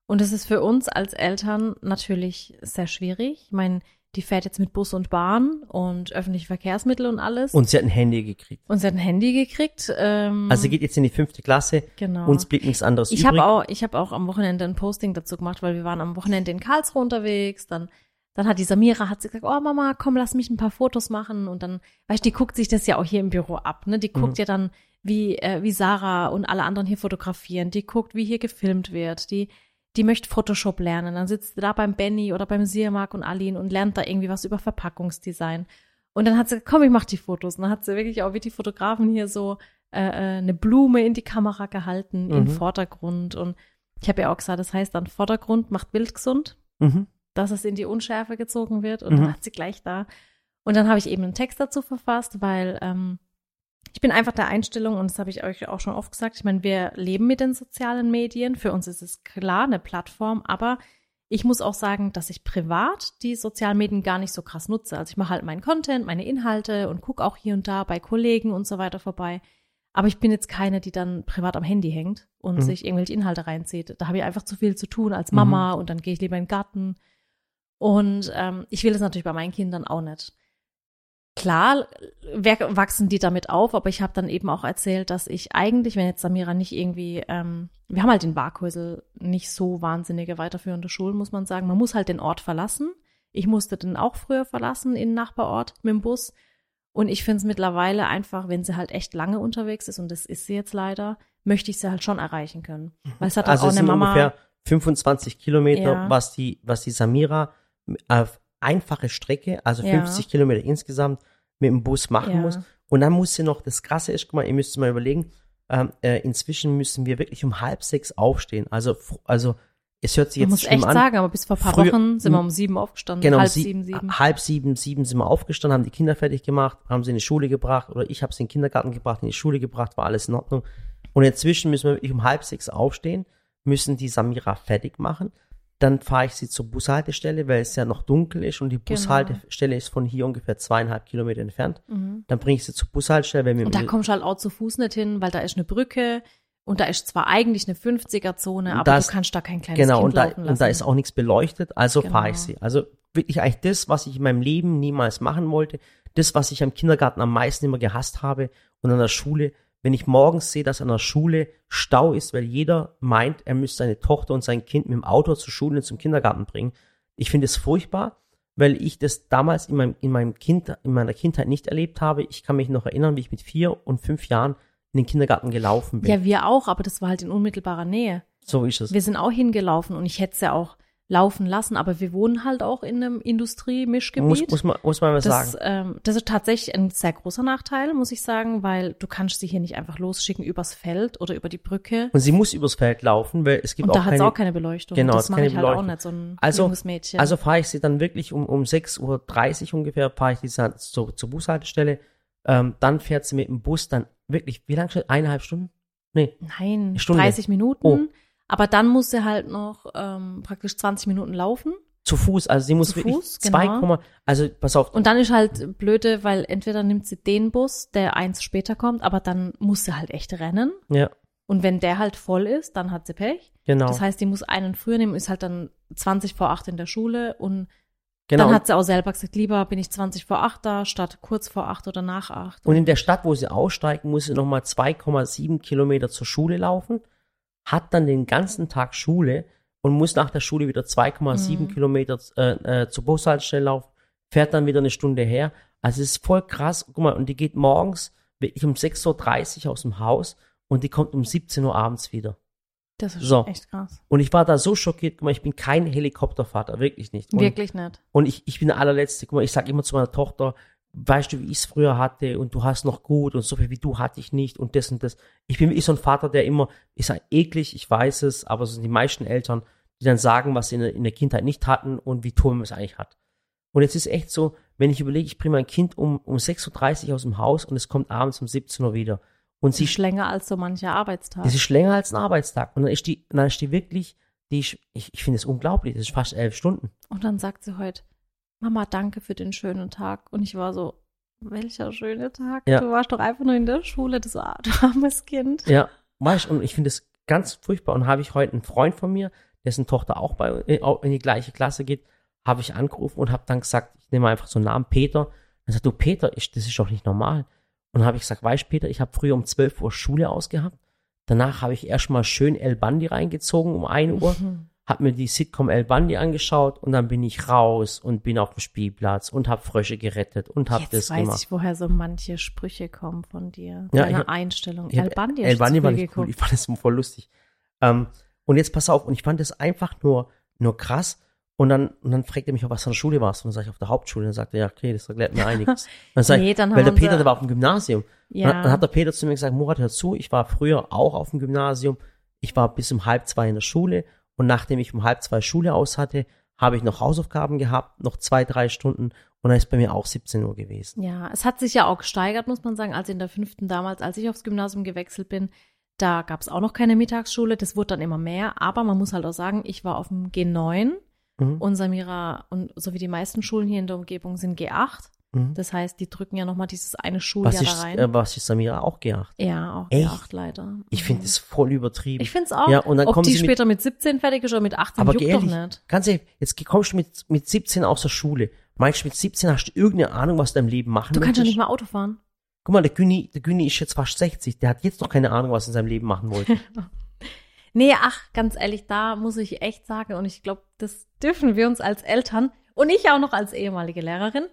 Und es ist für uns als Eltern natürlich sehr schwierig. Ich meine, die fährt jetzt mit Bus und Bahn und öffentliche Verkehrsmittel und alles. Und sie hat ein Handy gekriegt. Und sie hat ein Handy gekriegt. Ähm, Also sie geht jetzt in die fünfte Klasse. genau. Uns blieb nichts anderes ich übrig. habe auch, ich habe auch am Wochenende ein Posting dazu gemacht, weil wir waren am Wochenende in Karlsruhe unterwegs. Dann, dann hat die Samira hat sie gesagt, oh Mama, komm, lass mich ein paar Fotos machen. Und dann, weißt du, die guckt sich das ja auch hier im Büro ab. Ne, die guckt Mhm. ja dann, wie äh, wie Sarah und alle anderen hier fotografieren. Die guckt, wie hier gefilmt wird. Die die möchte Photoshop lernen. Dann sitzt sie da beim Benny oder beim Sirmark und Aline und lernt da irgendwie was über Verpackungsdesign. Und dann hat sie gesagt, komm, ich mach die Fotos. Und dann hat sie wirklich auch wie die Fotografen hier so äh, äh, eine Blume in die Kamera gehalten im Mhm. Vordergrund. Und ich habe ja auch gesagt, das heißt dann Vordergrund macht Bild gesund, Mhm. Dass es in die Unschärfe gezogen wird. Und Mhm. dann hat sie gleich da. Und dann habe ich eben einen Text dazu verfasst, weil ähm, ich bin einfach der Einstellung, und das habe ich euch auch schon oft gesagt, ich meine, wir leben mit den sozialen Medien. Für uns ist es klar eine Plattform, aber ich muss auch sagen, dass ich privat die sozialen Medien gar nicht so krass nutze. Also ich mache halt meinen Content, meine Inhalte und gucke auch hier und da bei Kollegen und so weiter vorbei. Aber ich bin jetzt keine, die dann privat am Handy hängt und Mhm. sich irgendwelche Inhalte reinzieht. Da habe ich einfach zu viel zu tun als Mama und dann gehe ich lieber in den Garten. Und ähm, ich will das natürlich bei meinen Kindern auch nicht. Klar wachsen die damit auf, aber ich habe dann eben auch erzählt, dass ich eigentlich, wenn jetzt Samira nicht irgendwie, ähm, wir haben halt in Barkhäusel nicht so wahnsinnige weiterführende Schulen, muss man sagen. Man muss halt den Ort verlassen. Ich musste den auch früher verlassen, in den Nachbarort mit dem Bus. Und ich finde es mittlerweile einfach, wenn sie halt echt lange unterwegs ist, und das ist sie jetzt leider, möchte ich sie halt schon erreichen können. Weil es hat Also auch es eine sind Mama. ungefähr 25 Kilometer, Ja. was die, was die Samira auf einfache Strecke, also Ja. 50 Kilometer insgesamt mit dem Bus machen Ja. muss. Und dann muss sie noch, das Krasse ist, guck mal, ihr müsst mal überlegen, ähm, äh, inzwischen müssen wir wirklich um halb sechs aufstehen. Also, also es hört sich Man jetzt muss schlimm echt an. sagen, aber bis vor ein paar Früher- Wochen sind wir um sieben aufgestanden. Genau, halb sie- sieben, sieben. halb sieben, sieben sind wir aufgestanden, haben die Kinder fertig gemacht, haben sie in die Schule gebracht oder ich habe sie in den Kindergarten gebracht, in die Schule gebracht, war alles in Ordnung. Und inzwischen müssen wir wirklich um halb sechs aufstehen, müssen die Samira fertig machen. Dann fahre ich sie zur Bushaltestelle, weil es ja noch dunkel ist und die Genau. Bushaltestelle ist von hier ungefähr zweieinhalb Kilometer entfernt. Mhm. Dann bringe ich sie zur Bushaltestelle, wenn wir Und da kommst du halt auch zu Fuß nicht hin, weil da ist eine Brücke und da ist zwar eigentlich eine 50er-Zone, aber Das- du kannst da kein kleines Genau, Kind und da, laufen lassen. und da ist auch nichts beleuchtet, also Genau. fahre ich sie. Also wirklich eigentlich das, was ich in meinem Leben niemals machen wollte, das, was ich am Kindergarten am meisten immer gehasst habe und an der Schule, wenn ich morgens sehe, dass an der Schule Stau ist, weil jeder meint, er müsste seine Tochter und sein Kind mit dem Auto zur Schule und zum Kindergarten bringen. Ich finde es furchtbar, weil ich das damals in meinem, in meinem Kind, in meiner Kindheit nicht erlebt habe. Ich kann mich noch erinnern, wie ich mit vier und fünf Jahren in den Kindergarten gelaufen bin. ja, wir auch, aber das war halt in unmittelbarer Nähe. so ist es. Wir sind auch hingelaufen und ich hätte es ja auch laufen lassen. Aber wir wohnen halt auch in einem Industriemischgebiet. Muss, muss, man, muss man mal das, sagen. ähm, das ist tatsächlich ein sehr großer Nachteil, muss ich sagen, weil du kannst sie hier nicht einfach losschicken übers Feld oder über die Brücke. Und sie muss übers Feld laufen, weil es gibt Und auch da hat es auch keine Beleuchtung. Genau, das mache ich halt auch nicht, so ein Also- junges Mädchen. Also fahre ich sie dann wirklich um, um 6.30 Uhr ungefähr, fahre ich die dann zur, zur Bushaltestelle. Ähm, dann fährt sie mit dem Bus dann wirklich, wie lange schon? Eineinhalb Stunden? Nee. Nein, Stunde. 30 Minuten. Oh. Aber dann muss sie halt noch ähm, praktisch 20 Minuten laufen. Zu Fuß, also sie muss Zu wirklich Fuß, zwei genau. Komma, also pass auf, Und dann ist halt blöde, weil entweder nimmt sie den Bus, der eins später kommt, aber dann muss sie halt echt rennen. ja, Und wenn der halt voll ist, dann hat sie Pech. genau, Das heißt, die muss einen früher nehmen, ist halt dann 20 vor 8 in der Schule und genau. dann hat sie auch selber gesagt, lieber bin ich 20 vor 8 da, statt kurz vor 8 oder nach 8. und in der Stadt, wo sie aussteigen, muss sie nochmal 2,7 Kilometer zur Schule laufen, hat dann den ganzen Tag Schule und muss nach der Schule wieder 2,7 Mhm. Kilometer äh, äh, zur Bushaltestelle laufen, fährt dann wieder eine Stunde her. Also es ist voll krass. Guck mal, und die geht morgens wirklich um 6.30 Uhr aus dem Haus und die kommt um 17 Uhr abends wieder. Das ist So. echt krass. Und ich war da so schockiert, guck mal, ich bin kein Helikoptervater, wirklich nicht. Und, Wirklich nicht. und ich, ich bin der allerletzte, guck mal, ich sag immer zu meiner Tochter, weißt du, wie ich es früher hatte und du hast noch gut und so viel wie du hatte ich nicht und das und das. Ich bin wirklich so ein Vater, der immer, ich sag eklig, ich weiß es, aber so sind die meisten Eltern, die dann sagen, was sie in der, in der Kindheit nicht hatten und wie toll man es eigentlich hat. Und jetzt ist echt so, wenn ich überlege, ich bringe mein Kind um, um 6.30 Uhr aus dem Haus und es kommt abends um 17 Uhr wieder. Und Sie ist länger als so mancher Arbeitstag. das ist länger als ein Arbeitstag. Und dann ist die, dann ist die wirklich, die ist, ich, ich finde es unglaublich, das ist fast elf Stunden. Und dann sagt sie heute, Mama, danke für den schönen Tag. Und ich war so, welcher schöne Tag? Ja. Du warst doch einfach nur in der Schule, das armes Kind. Ja, weißt du, und ich finde es ganz furchtbar. Und habe ich heute einen Freund von mir, dessen Tochter auch bei äh, in die gleiche Klasse geht, habe ich angerufen und habe dann gesagt, ich nehme einfach so einen Namen Peter. Dann sagt du, Peter, ich, das ist doch nicht normal. Und dann habe ich gesagt, weißt du, Peter, ich habe früher um 12 Uhr Schule ausgehabt. Danach habe ich erstmal schön El Bandi reingezogen um 1 Uhr. Mhm. Habe mir die Sitcom El Bandi angeschaut und dann bin ich raus und bin auf dem Spielplatz und habe Frösche gerettet und habe Jetzt das weiß gemacht. ich, woher so manche Sprüche kommen von dir. Ja, Deine hab- Einstellung. El Bandi El zu war nicht cool, ich fand das voll lustig. Ähm, und jetzt pass auf, und ich fand das einfach nur, nur krass. Und dann, und dann fragt er mich, auf was für eine Schule warst. Und dann sage ich, auf der Hauptschule. Und dann sagt er, ja, okay, das erklärt mir einiges. Dann sag ich, Nee, dann weil der Peter, der war auf dem Gymnasium. Ja. Dann, dann hat der Peter zu mir gesagt, Murat, hör zu, ich war früher auch auf dem Gymnasium. Ich war bis um halb zwei in der Schule. Und nachdem ich um halb zwei Schule aus hatte, habe ich noch Hausaufgaben gehabt, noch zwei, drei Stunden. Und dann ist bei mir auch 17 Uhr gewesen. Ja, es hat sich ja auch gesteigert, muss man sagen, als in der fünften damals, als ich aufs Gymnasium gewechselt bin, da gab es auch noch keine Mittagsschule, das wurde dann immer mehr, aber man muss halt auch sagen, ich war auf dem G9 Mhm. und Samira und so wie die meisten Schulen hier in der Umgebung sind G8. Mhm. Das heißt, die drücken ja nochmal dieses eine Schuljahr Was da ist, rein. äh, was ist Samira auch geacht? ja, auch Echt? G8 leider. Ich finde Mhm. das voll übertrieben. Ich finde es auch. Ja, und dann Ob kommen die sie mit- später mit 17 fertig ist oder mit 18, Aber juckt ehrlich, doch nicht. ganz ehrlich, jetzt kommst du mit, mit 17 aus der Schule. Meinst du, mit 17 hast du irgendeine Ahnung, was du im Leben machen Du kannst ja nicht mal Auto fahren. Guck mal, der Günni, der Günni ist jetzt fast 60. Der hat jetzt noch keine Ahnung, was er in seinem Leben machen wollte. Nee, ach, ganz ehrlich, da muss ich echt sagen, und ich glaube, das dürfen wir uns als Eltern und ich auch noch als ehemalige Lehrerin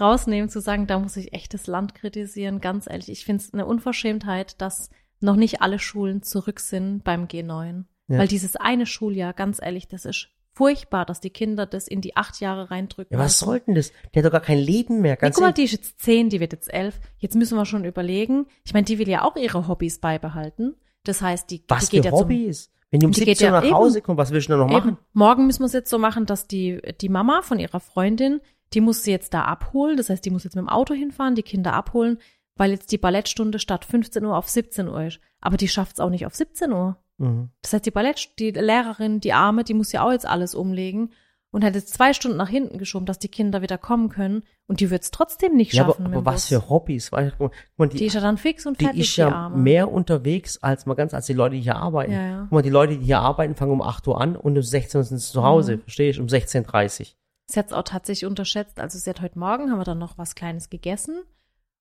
rausnehmen, zu sagen, da muss ich echt das Land kritisieren. Ganz ehrlich, ich finde es eine Unverschämtheit, dass noch nicht alle Schulen zurück sind beim G9. Ja. Weil dieses eine Schuljahr, ganz ehrlich, das ist furchtbar, dass die Kinder das in die acht Jahre reindrücken. Ja, was müssen. soll denn das? Der hat doch gar kein Leben mehr. Nee, Ganz guck mal, die ist jetzt zehn, die wird jetzt elf. Jetzt müssen wir schon überlegen. Ich meine, die will ja auch ihre Hobbys beibehalten. Das heißt, die, was die geht für ja zum, Hobbys? Wenn die um Die geht 17 Uhr ja nach eben. Hause kommt, was willst du denn noch machen? Eben. Morgen müssen wir es jetzt so machen, dass die, die Mama von ihrer Freundin, die muss sie jetzt da abholen. Das heißt, die muss jetzt mit dem Auto hinfahren, die Kinder abholen, weil jetzt die Ballettstunde statt 15 Uhr auf 17 Uhr ist. Aber die schafft es auch nicht auf 17 Uhr. Mhm. Das heißt, die Ballett, die Lehrerin, die Arme, die muss ja auch jetzt alles umlegen und hat jetzt zwei Stunden nach hinten geschoben, dass die Kinder wieder kommen können. Und die wird es trotzdem nicht Ja, schaffen. aber, mit aber dem was für Hobbys? Weil, guck mal, Die die, ist ja dann fix und die fertig, ist ja Arme. mehr unterwegs als mal ganz, als die Leute, die hier arbeiten. Ja, ja. Guck mal, die Leute, die hier arbeiten, fangen um 8 Uhr an und um 16 Uhr sind sie zu Hause. Mhm. Verstehe ich? Um 16.30 Uhr. Sie hat es auch tatsächlich unterschätzt. Also sie hat heute Morgen, haben wir dann noch was Kleines gegessen.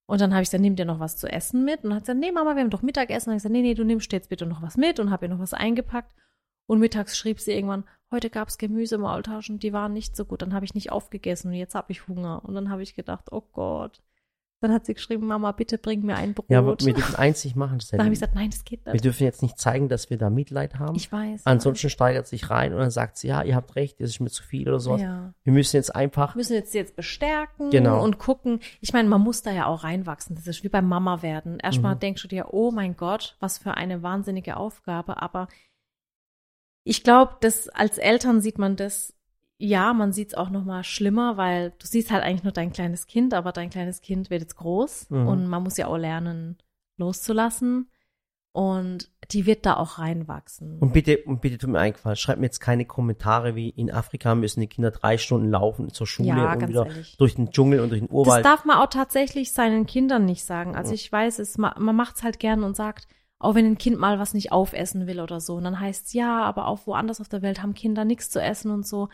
Und dann habe ich gesagt, nimm dir noch was zu essen mit. Und dann hat sie gesagt, nee, Mama, wir haben doch Mittagessen. Und ich gesagt, nee, nee, du nimmst jetzt bitte noch was mit und habe ihr noch was eingepackt. Und mittags schrieb sie irgendwann, heute gab es Gemüsemaultaschen, die waren nicht so gut. Dann habe ich nicht aufgegessen und jetzt habe ich Hunger. Und dann habe ich gedacht, oh Gott, Dann hat sie geschrieben, Mama, bitte bring mir ein Brot. Ja, aber wir dürfen nicht machen, dann habe ich gesagt, nein, das geht Wir nicht. dürfen jetzt nicht zeigen, dass wir da Mitleid haben. Ich weiß. Ansonsten steigert sich rein und dann sagt sie, ja, ihr habt recht, das ist mir zu viel oder sowas. ja. Wir müssen jetzt einfach, Wir müssen jetzt jetzt bestärken Genau. und gucken. Ich meine, man muss da ja auch reinwachsen. Das ist wie beim Mama werden. Erstmal Mhm. denkst du dir, oh mein Gott, was für eine wahnsinnige Aufgabe. Aber ich glaube, dass als Eltern sieht man das, ja, man sieht es auch noch mal schlimmer, weil du siehst halt eigentlich nur dein kleines Kind, aber dein kleines Kind wird jetzt groß Mhm. und man muss ja auch lernen, loszulassen. Und die wird da auch reinwachsen. und bitte, und bitte tut mir eingefallen, schreibt mir jetzt keine Kommentare wie in Afrika müssen die Kinder drei Stunden laufen zur Schule Ja, und wieder ehrlich. durch den Dschungel und durch den Das Urwald. darf man auch tatsächlich seinen Kindern nicht sagen. Also ich weiß es, ma- man macht's halt gern und sagt, auch wenn ein Kind mal was nicht aufessen will oder so, und dann heißt's ja, aber auch woanders auf der Welt haben Kinder nichts zu essen und so.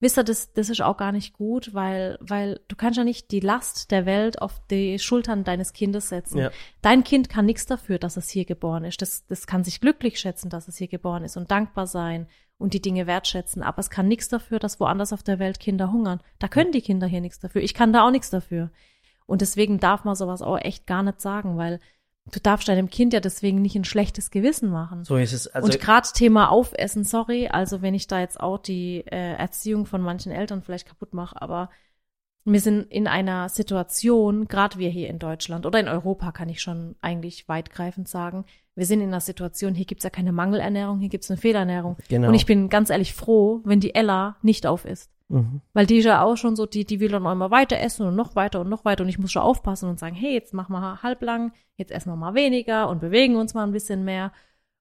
Wisst ihr, das, das ist auch gar nicht gut, weil, weil du kannst ja nicht die Last der Welt auf die Schultern deines Kindes setzen. Ja. Dein Kind kann nichts dafür, dass es hier geboren ist. Das, das kann sich glücklich schätzen, dass es hier geboren ist und dankbar sein und die Dinge wertschätzen. Aber es kann nichts dafür, dass woanders auf der Welt Kinder hungern. Da können die Kinder hier nichts dafür. Ich kann da auch nichts dafür. Und deswegen darf man sowas auch echt gar nicht sagen, weil du darfst deinem Kind ja deswegen nicht ein schlechtes Gewissen machen. so ist es. Also, und gerade Thema Aufessen, sorry, also wenn ich da jetzt auch die äh, Erziehung von manchen Eltern vielleicht kaputt mache, aber wir sind in einer Situation, gerade wir hier in Deutschland oder in Europa kann ich schon eigentlich weitgreifend sagen, wir sind in einer Situation, hier gibt's ja keine Mangelernährung, hier gibt's eine Fehlernährung. genau. Und ich bin ganz ehrlich froh, wenn die Ella nicht auf ist. mhm. Weil die ist ja auch schon so, die, die will dann auch immer weiter essen und noch weiter und noch weiter und ich muss schon aufpassen und sagen, hey, jetzt machen wir halblang, jetzt essen wir mal weniger und bewegen uns mal ein bisschen mehr.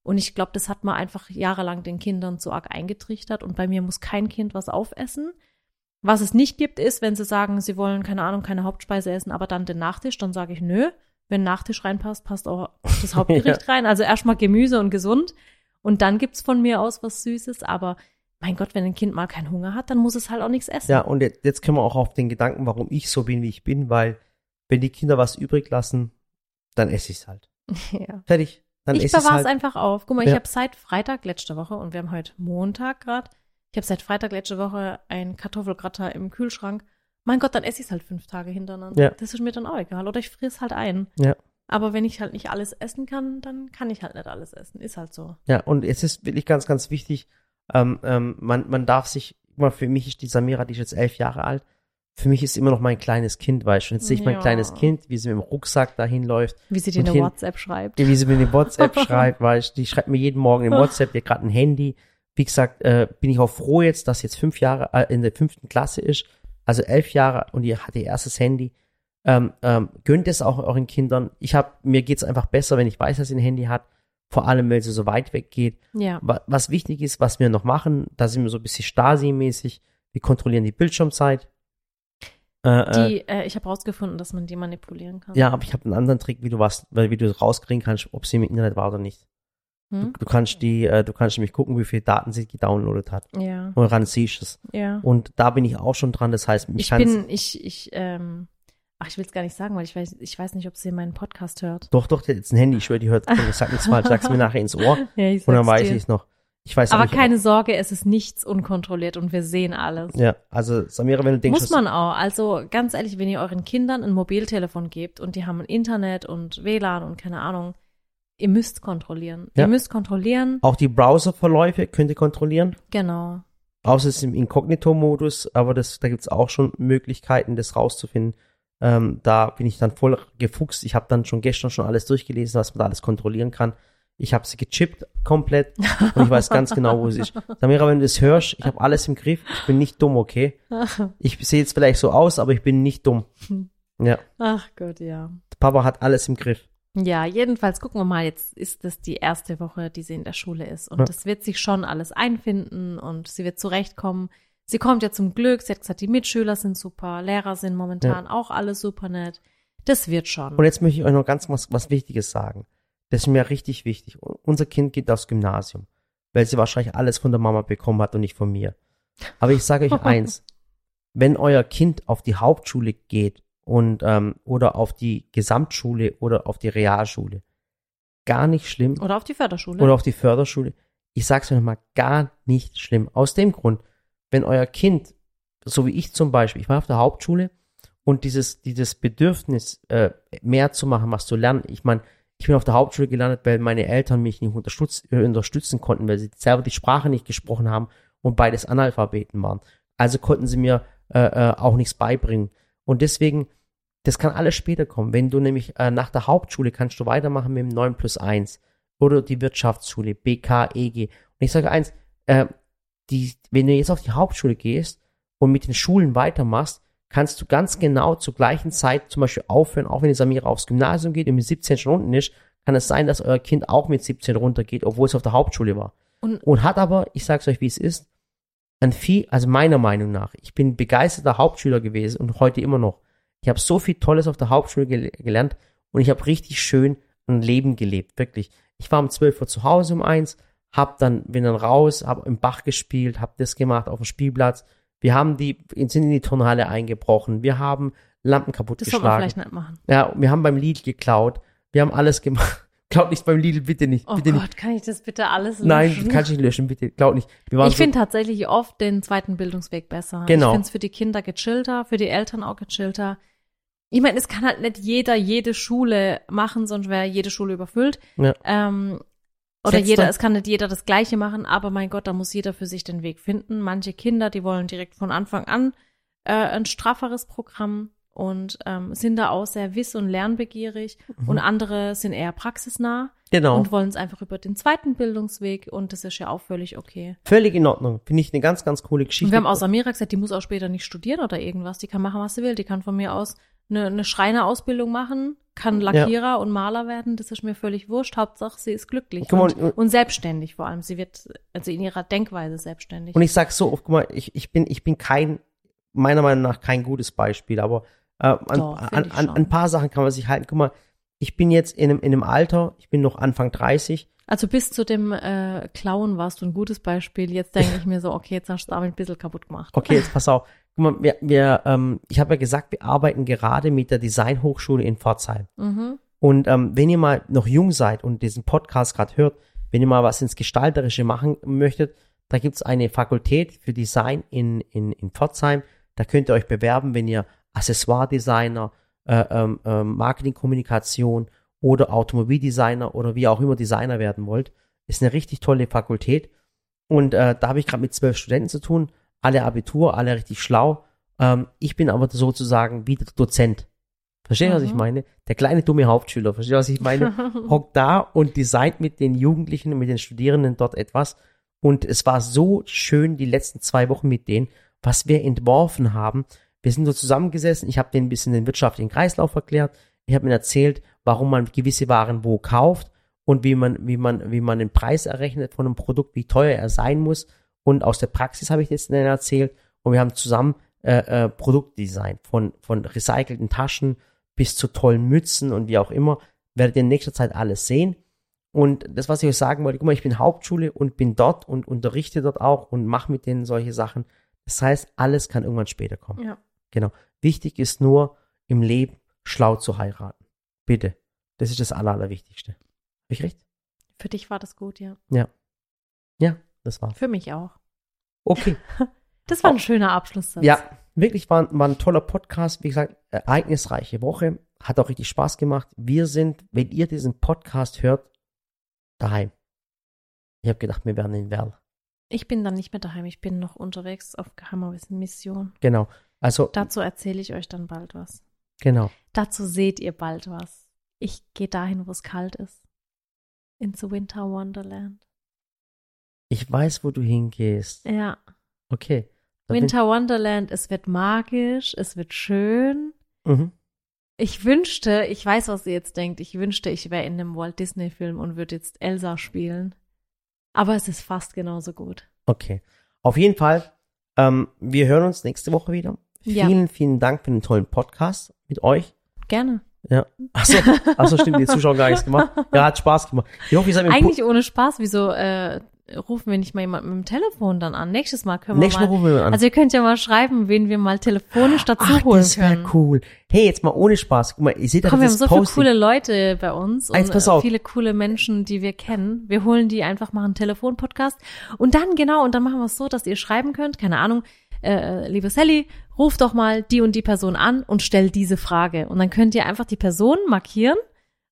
Und ich glaube, das hat man einfach jahrelang den Kindern zu arg eingetrichtert und bei mir muss kein Kind was aufessen. Was es nicht gibt, ist, wenn sie sagen, sie wollen, keine Ahnung, keine Hauptspeise essen, aber dann den Nachtisch, dann sage ich, nö, wenn Nachtisch reinpasst, passt auch das Hauptgericht rein. Also erstmal Gemüse und gesund und dann gibt's von mir aus was Süßes, aber mein Gott, wenn ein Kind mal keinen Hunger hat, dann muss es halt auch nichts essen. Ja, und jetzt, jetzt können wir auch auf den Gedanken, warum ich so bin, wie ich bin, weil wenn die Kinder was übrig lassen, dann esse ich es halt. Ja. Fertig. Dann ich ich's bewahre es halt. einfach auf. Guck mal, ich Ja. habe seit Freitag letzte Woche und wir haben heute Montag gerade. Ich habe seit Freitag letzte Woche ein Kartoffelgratin im Kühlschrank. Mein Gott, dann esse ich es halt fünf Tage hintereinander. Ja. Das ist mir dann auch egal. Oder ich friere es halt ein. Ja. Aber wenn ich halt nicht alles essen kann, dann kann ich halt nicht alles essen. Ist halt so. Ja, und es ist wirklich ganz, ganz wichtig, ähm, ähm, man, man darf sich, mal, für mich ist die Samira, die ist jetzt elf Jahre alt, für mich ist immer noch mein kleines Kind, weißt du, jetzt sehe ich mein Ja. kleines Kind, wie sie mit dem Rucksack dahin läuft, Wie sie dir eine hin- WhatsApp schreibt. wie sie mir eine WhatsApp schreibt, weißt du, die schreibt mir jeden Morgen in WhatsApp, hat gerade ein Handy. Wie gesagt, äh, bin ich auch froh jetzt, dass jetzt fünf Jahre äh, in der fünften Klasse ist, also elf Jahre und ihr hat ihr erstes Handy. Ähm, ähm, gönnt es auch euren Kindern. Ich hab, mir geht's einfach besser, wenn ich weiß, dass sie ein Handy hat, vor allem, weil sie so weit weg geht. Ja. Wa- Was wichtig ist, was wir noch machen, da sind wir so ein bisschen Stasi-mäßig, wir kontrollieren die Bildschirmzeit. Äh, äh, Die, äh, ich habe rausgefunden, dass man die manipulieren kann. ja, aber ich habe einen anderen Trick, wie du was, wie du rauskriegen kannst, ob sie im Internet war oder nicht. Hm? Du kannst die, äh, du kannst nämlich gucken, wie viele Daten sie gedownloadet hat. Ja. Und dann siehst du es. Ja. Und da bin ich auch schon dran. Das heißt, ich, Ich kann's- bin, ich, ich, ähm, ach, ich will es gar nicht sagen, weil ich weiß, ich weiß nicht, ob sie meinen Podcast hört. Doch, doch, jetzt ein Handy, ich schwöre, die hört, ich sag nichts falsch, sag's mir nachher ins Ohr Ja, ich und dann weiß ich es noch. Ich weiß Aber nicht, keine Sorge, es ist nichts unkontrolliert und wir sehen alles. Ja, also Samira, wenn du denkst, Muss man auch. Also ganz ehrlich, wenn ihr euren Kindern ein Mobiltelefon gebt und die haben ein Internet und WLAN und keine Ahnung, ihr müsst kontrollieren. Ja. Ihr müsst kontrollieren. auch die Browserverläufe könnt ihr kontrollieren. Genau. Außer es ist im Inkognito-Modus, aber das, da gibt's auch schon Möglichkeiten, das rauszufinden. Ähm, da bin ich dann voll gefuchst. Ich habe dann schon gestern schon alles durchgelesen, was man da alles kontrollieren kann. Ich habe sie gechippt komplett und ich weiß ganz genau, wo sie ist. Samira, wenn du das hörst, ich habe alles im Griff. Ich bin nicht dumm, okay? Ich sehe jetzt vielleicht so aus, aber ich bin nicht dumm. Ja, Ach Gott, ja. Papa hat alles im Griff. Ja, jedenfalls gucken wir mal, jetzt ist das die erste Woche, die sie in der Schule ist. Und Ja. das wird sich schon alles einfinden und sie wird zurechtkommen. Sie kommt ja zum Glück, sie hat gesagt, die Mitschüler sind super, Lehrer sind momentan auch alle super nett. Das wird schon. Und jetzt möchte ich euch noch ganz was, was Wichtiges sagen. Das ist mir richtig wichtig. Unser Kind geht aufs Gymnasium, weil sie wahrscheinlich alles von der Mama bekommen hat und nicht von mir. Aber ich sage euch eins, wenn euer Kind auf die Hauptschule geht und ähm, oder auf die Gesamtschule oder auf die Realschule, gar nicht schlimm. Oder auf die Förderschule. Oder auf die Förderschule. Ich sag's euch nochmal, gar nicht schlimm. Aus dem Grund, wenn euer Kind, so wie ich zum Beispiel, ich war auf der Hauptschule Und dieses, dieses Bedürfnis, äh, mehr zu machen, was zu lernen. Ich meine, ich bin auf der Hauptschule gelandet, weil meine Eltern mich nicht unterstütz, äh, unterstützen konnten, weil sie selber die Sprache nicht gesprochen haben und beides Analphabeten waren. Also konnten sie mir äh, äh, auch nichts beibringen. Und deswegen, das kann alles später kommen. Wenn du nämlich äh, nach der Hauptschule kannst du weitermachen mit dem 9 plus 1 oder die Wirtschaftsschule, BK, EG. Und ich sage eins, äh, die, wenn du jetzt auf die Hauptschule gehst und mit den Schulen weitermachst, kannst du ganz genau zur gleichen Zeit zum Beispiel aufhören, auch wenn die Samira aufs Gymnasium geht und mit 17 schon unten ist, kann es sein, dass euer Kind auch mit 17 runtergeht, obwohl es auf der Hauptschule war. Und- und hat aber, ich sag's euch, wie es ist, ein viel, also meiner Meinung nach, ich bin begeisterter Hauptschüler gewesen und heute immer noch. Ich habe so viel Tolles auf der Hauptschule gel gelernt und ich habe richtig schön ein Leben gelebt, wirklich. Ich war um 12 Uhr zu Hause um eins, hab dann, bin dann raus, hab im Bach gespielt, hab das gemacht auf dem Spielplatz. Wir haben die, sind in die Turnhalle eingebrochen, wir haben Lampen kaputt Das soll man geschlagen. vielleicht nicht machen. Ja, wir haben beim Lidl geklaut, wir haben alles gemacht. Klaut nicht beim Lidl, bitte nicht, Oh bitte Gott, nicht. kann ich das bitte alles löschen? Nein, kannst du nicht löschen, bitte, klaut nicht. Ich so- finde tatsächlich oft den zweiten Bildungsweg besser. Genau. Ich finde es für die Kinder gechillter, für die Eltern auch gechillter. Ich meine, es kann halt nicht jeder jede Schule machen, sonst wäre jede Schule überfüllt. Ja. Ähm, oder Setzt jeder, doch- es kann nicht jeder das Gleiche machen, aber mein Gott, da muss jeder für sich den Weg finden. Manche Kinder, die wollen direkt von Anfang an äh, ein strafferes Programm und ähm, sind da auch sehr wiss- und lernbegierig und andere sind eher praxisnah Genau. und wollen es einfach über den zweiten Bildungsweg und das ist ja auch völlig okay. Völlig in Ordnung. Finde ich eine ganz, ganz coole Und Geschichte. wir haben auch Samira gesagt, die muss auch später nicht studieren oder irgendwas. Die kann machen, was sie will. Die kann von mir aus eine, eine Schreinerausbildung machen, kann Lackierer und Maler werden. Das ist mir völlig wurscht. Hauptsache, sie ist glücklich mal, und, und- und selbstständig vor allem. Sie wird also in ihrer Denkweise selbstständig. Und ich sag so, guck mal, ich, ich bin, ich bin kein, meiner Meinung nach kein gutes Beispiel, aber äh, an, Doch, an, an, an ein paar Sachen kann man sich halten. Guck mal, ich bin jetzt in einem, in einem Alter, ich bin noch Anfang 30. also bis zu dem äh, Klauen warst du ein gutes Beispiel. Jetzt denke ich mir so, okay, jetzt hast du damit ein bisschen kaputt gemacht. Okay, jetzt pass auf. Guck mal, wir, wir, ähm, ich habe ja gesagt, wir arbeiten gerade mit der Designhochschule in Pforzheim. Mhm. Und ähm, wenn ihr mal noch jung seid und diesen Podcast gerade hört, wenn ihr mal was ins Gestalterische machen möchtet, da gibt's eine Fakultät für Design in, in, in Pforzheim. Da könnt ihr euch bewerben, wenn ihr Accessoire-Designer, äh, ähm, ähm, Marketingkommunikation oder Automobildesigner oder wie auch immer Designer werden wollt. Ist eine richtig tolle Fakultät. Und äh, da habe ich gerade mit zwölf Studenten zu tun, alle Abitur, alle richtig schlau. Ähm, ich bin aber sozusagen wie der Dozent. Versteht ihr, was ich Mhm. meine? Der kleine dumme Hauptschüler, versteht ihr, was ich meine? Hockt da und designt mit den Jugendlichen und mit den Studierenden dort etwas. Und es war so schön, die letzten zwei Wochen mit denen, was wir entworfen haben. Wir sind so zusammengesessen, ich habe denen ein bisschen den wirtschaftlichen Kreislauf erklärt. Ich habe ihnen erzählt, warum man gewisse Waren wo kauft und wie man, wie man, wie man den Preis errechnet von einem Produkt, wie teuer er sein muss. Und aus der Praxis habe ich das denen erzählt. Und wir haben zusammen äh, äh, Produktdesign von, von recycelten Taschen bis zu tollen Mützen und wie auch immer. Werdet ihr in nächster Zeit alles sehen. Und das, was ich euch sagen wollte, guck mal, ich bin Hauptschule und bin dort und unterrichte dort auch und mache mit denen solche Sachen. Das heißt, alles kann irgendwann später kommen. Ja. Genau. Wichtig ist nur, im Leben schlau zu heiraten. Bitte. Das ist das Aller, Allerwichtigste. Hab ich recht? Für dich war das gut, ja. Ja, das war's. Für mich auch. Okay. Das war ein schöner Abschlusssatz. Ja, wirklich war, war ein toller Podcast. Wie gesagt, ereignisreiche Woche. Hat auch richtig Spaß gemacht. Wir sind, wenn ihr diesen Podcast hört, daheim. Ich habe gedacht, wir wären in Werl. Ich bin dann nicht mehr daheim. Ich bin noch unterwegs auf geheimer Mission. Genau. Also, Dazu erzähle ich euch dann bald was. genau. Dazu seht ihr bald was. Ich gehe dahin, wo es kalt ist. Ins Winter Wonderland. Ich weiß, wo du hingehst. Ja. Okay. Winter Wonderland, es wird magisch, es wird schön. Mhm. Ich wünschte, ich weiß, was ihr jetzt denkt, ich wünschte, ich wäre in einem Walt Disney Film und würde jetzt Elsa spielen. Aber es ist fast genauso gut. Okay. Auf jeden Fall, ähm, wir hören uns nächste Woche wieder. Ja. Vielen, vielen Dank für den tollen Podcast mit euch. Gerne. Ja. Achso, achso stimmt, die Zuschauer gar nichts gemacht. Ja, hat Spaß gemacht. Ich hoffe, ihr seid Eigentlich ohne Spaß, wieso äh, rufen wir nicht mal jemanden mit dem Telefon dann an? Nächstes Mal können wir Nächstes Mal mal. rufen wir an. Also ihr könnt ja mal schreiben, wen wir mal telefonisch dazu Ach, holen das wäre cool. Hey, jetzt mal ohne Spaß. Guck mal, ihr seht Komm, wir haben so viele Posting. coole Leute bei uns und Eins, äh, auf. viele coole Menschen, die wir kennen. Wir holen die einfach mal einen Telefonpodcast und dann genau und dann machen wir es so, dass ihr schreiben könnt. Keine Ahnung. Äh, liebe Sally, ruf doch mal die und die Person an und stell diese Frage. Und dann könnt ihr einfach die Person markieren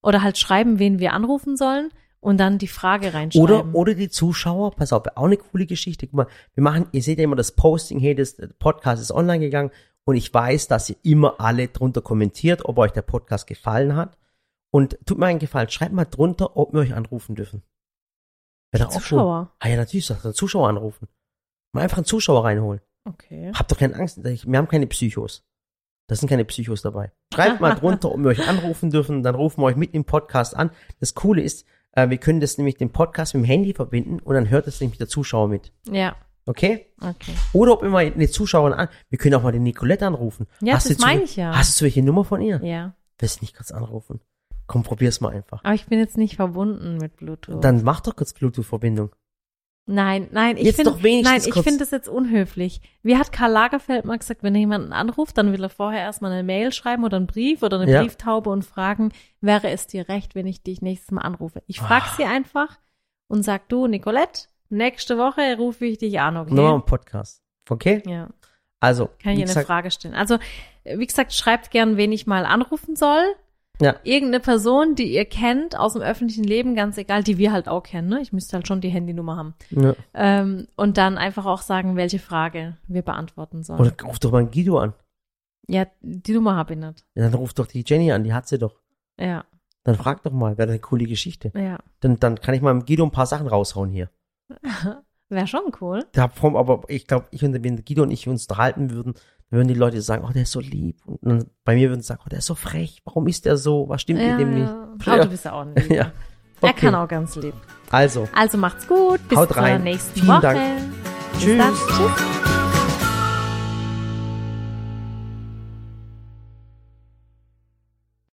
oder halt schreiben, wen wir anrufen sollen und dann die Frage reinschreiben. Oder, oder die Zuschauer, pass auf, auch eine coole Geschichte. Guck mal, wir machen, ihr seht ja immer das Posting, hey, das Podcast ist online gegangen und ich weiß, dass ihr immer alle drunter kommentiert, ob euch der Podcast gefallen hat. Und tut mir einen Gefallen, schreibt mal drunter, ob wir euch anrufen dürfen. Wäre auch Zuschauer. cool. Ah ja, natürlich, sagt einen Zuschauer anrufen. Mal einfach einen Zuschauer reinholen. Okay. Habt doch keine Angst, wir haben keine Psychos. Da sind keine Psychos dabei. Schreibt mal drunter, ob wir euch anrufen dürfen, dann rufen wir euch mit im Podcast an. Das Coole ist, äh, wir können das nämlich den Podcast mit dem Handy verbinden und dann hört es nämlich der Zuschauer mit. Ja, Okay? okay. Oder ob mal eine Zuschauerin an, wir können auch mal die Nicolette anrufen. Ja, hast das meine ich ja. Hast du welche Nummer von ihr? Ja. Willst du nicht kurz anrufen? Komm, probier's mal einfach. Aber ich bin jetzt nicht verbunden mit Bluetooth. Dann mach doch kurz Bluetooth-Verbindung. Nein, nein, ich finde, nein, ich finde das jetzt unhöflich. Wie hat Karl Lagerfeld mal gesagt, wenn er jemanden anruft, dann will er vorher erstmal eine Mail schreiben oder einen Brief oder eine Ja. Brieftaube und fragen, wäre es dir recht, wenn ich dich nächstes Mal anrufe? Ich frage Ah. sie einfach und sag du, Nicolette, nächste Woche rufe ich dich an, okay? Nochmal im Podcast. Okay? Ja, Also, kann ich eine Frage stellen. Also, wie gesagt, schreibt gern, wen ich mal anrufen soll. Ja. Irgendeine Person, die ihr kennt aus dem öffentlichen Leben, ganz egal, die wir halt auch kennen, ne? Ich müsste halt schon die Handynummer haben. ja. Ähm, und dann einfach auch sagen, welche Frage wir beantworten sollen. Oder ruf doch mal einen Guido an. ja, die Nummer habe ich nicht. Ja, dann ruf doch die Jenny an, die hat sie doch. Ja, Dann frag doch mal, wäre eine coole Geschichte. ja. Dann, dann kann ich mal mit Guido ein paar Sachen raushauen hier. Wäre schon cool. Da aber ich glaube, ich und wenn Guido und ich uns unterhalten würden, würden die Leute sagen, oh, der ist so lieb. Und dann bei mir würden sie sagen, oh, der ist so frech. Warum ist der so? Was stimmt Ja, mit dem ja. nicht? Aber du bist ja auch ein Lieber. Ja. Er Okay. kann auch ganz lieb. Also, Also macht's gut. Bis Haut zur rein. nächsten Vielen Woche. Dank. Bis Tschüss. dann. Tschüss.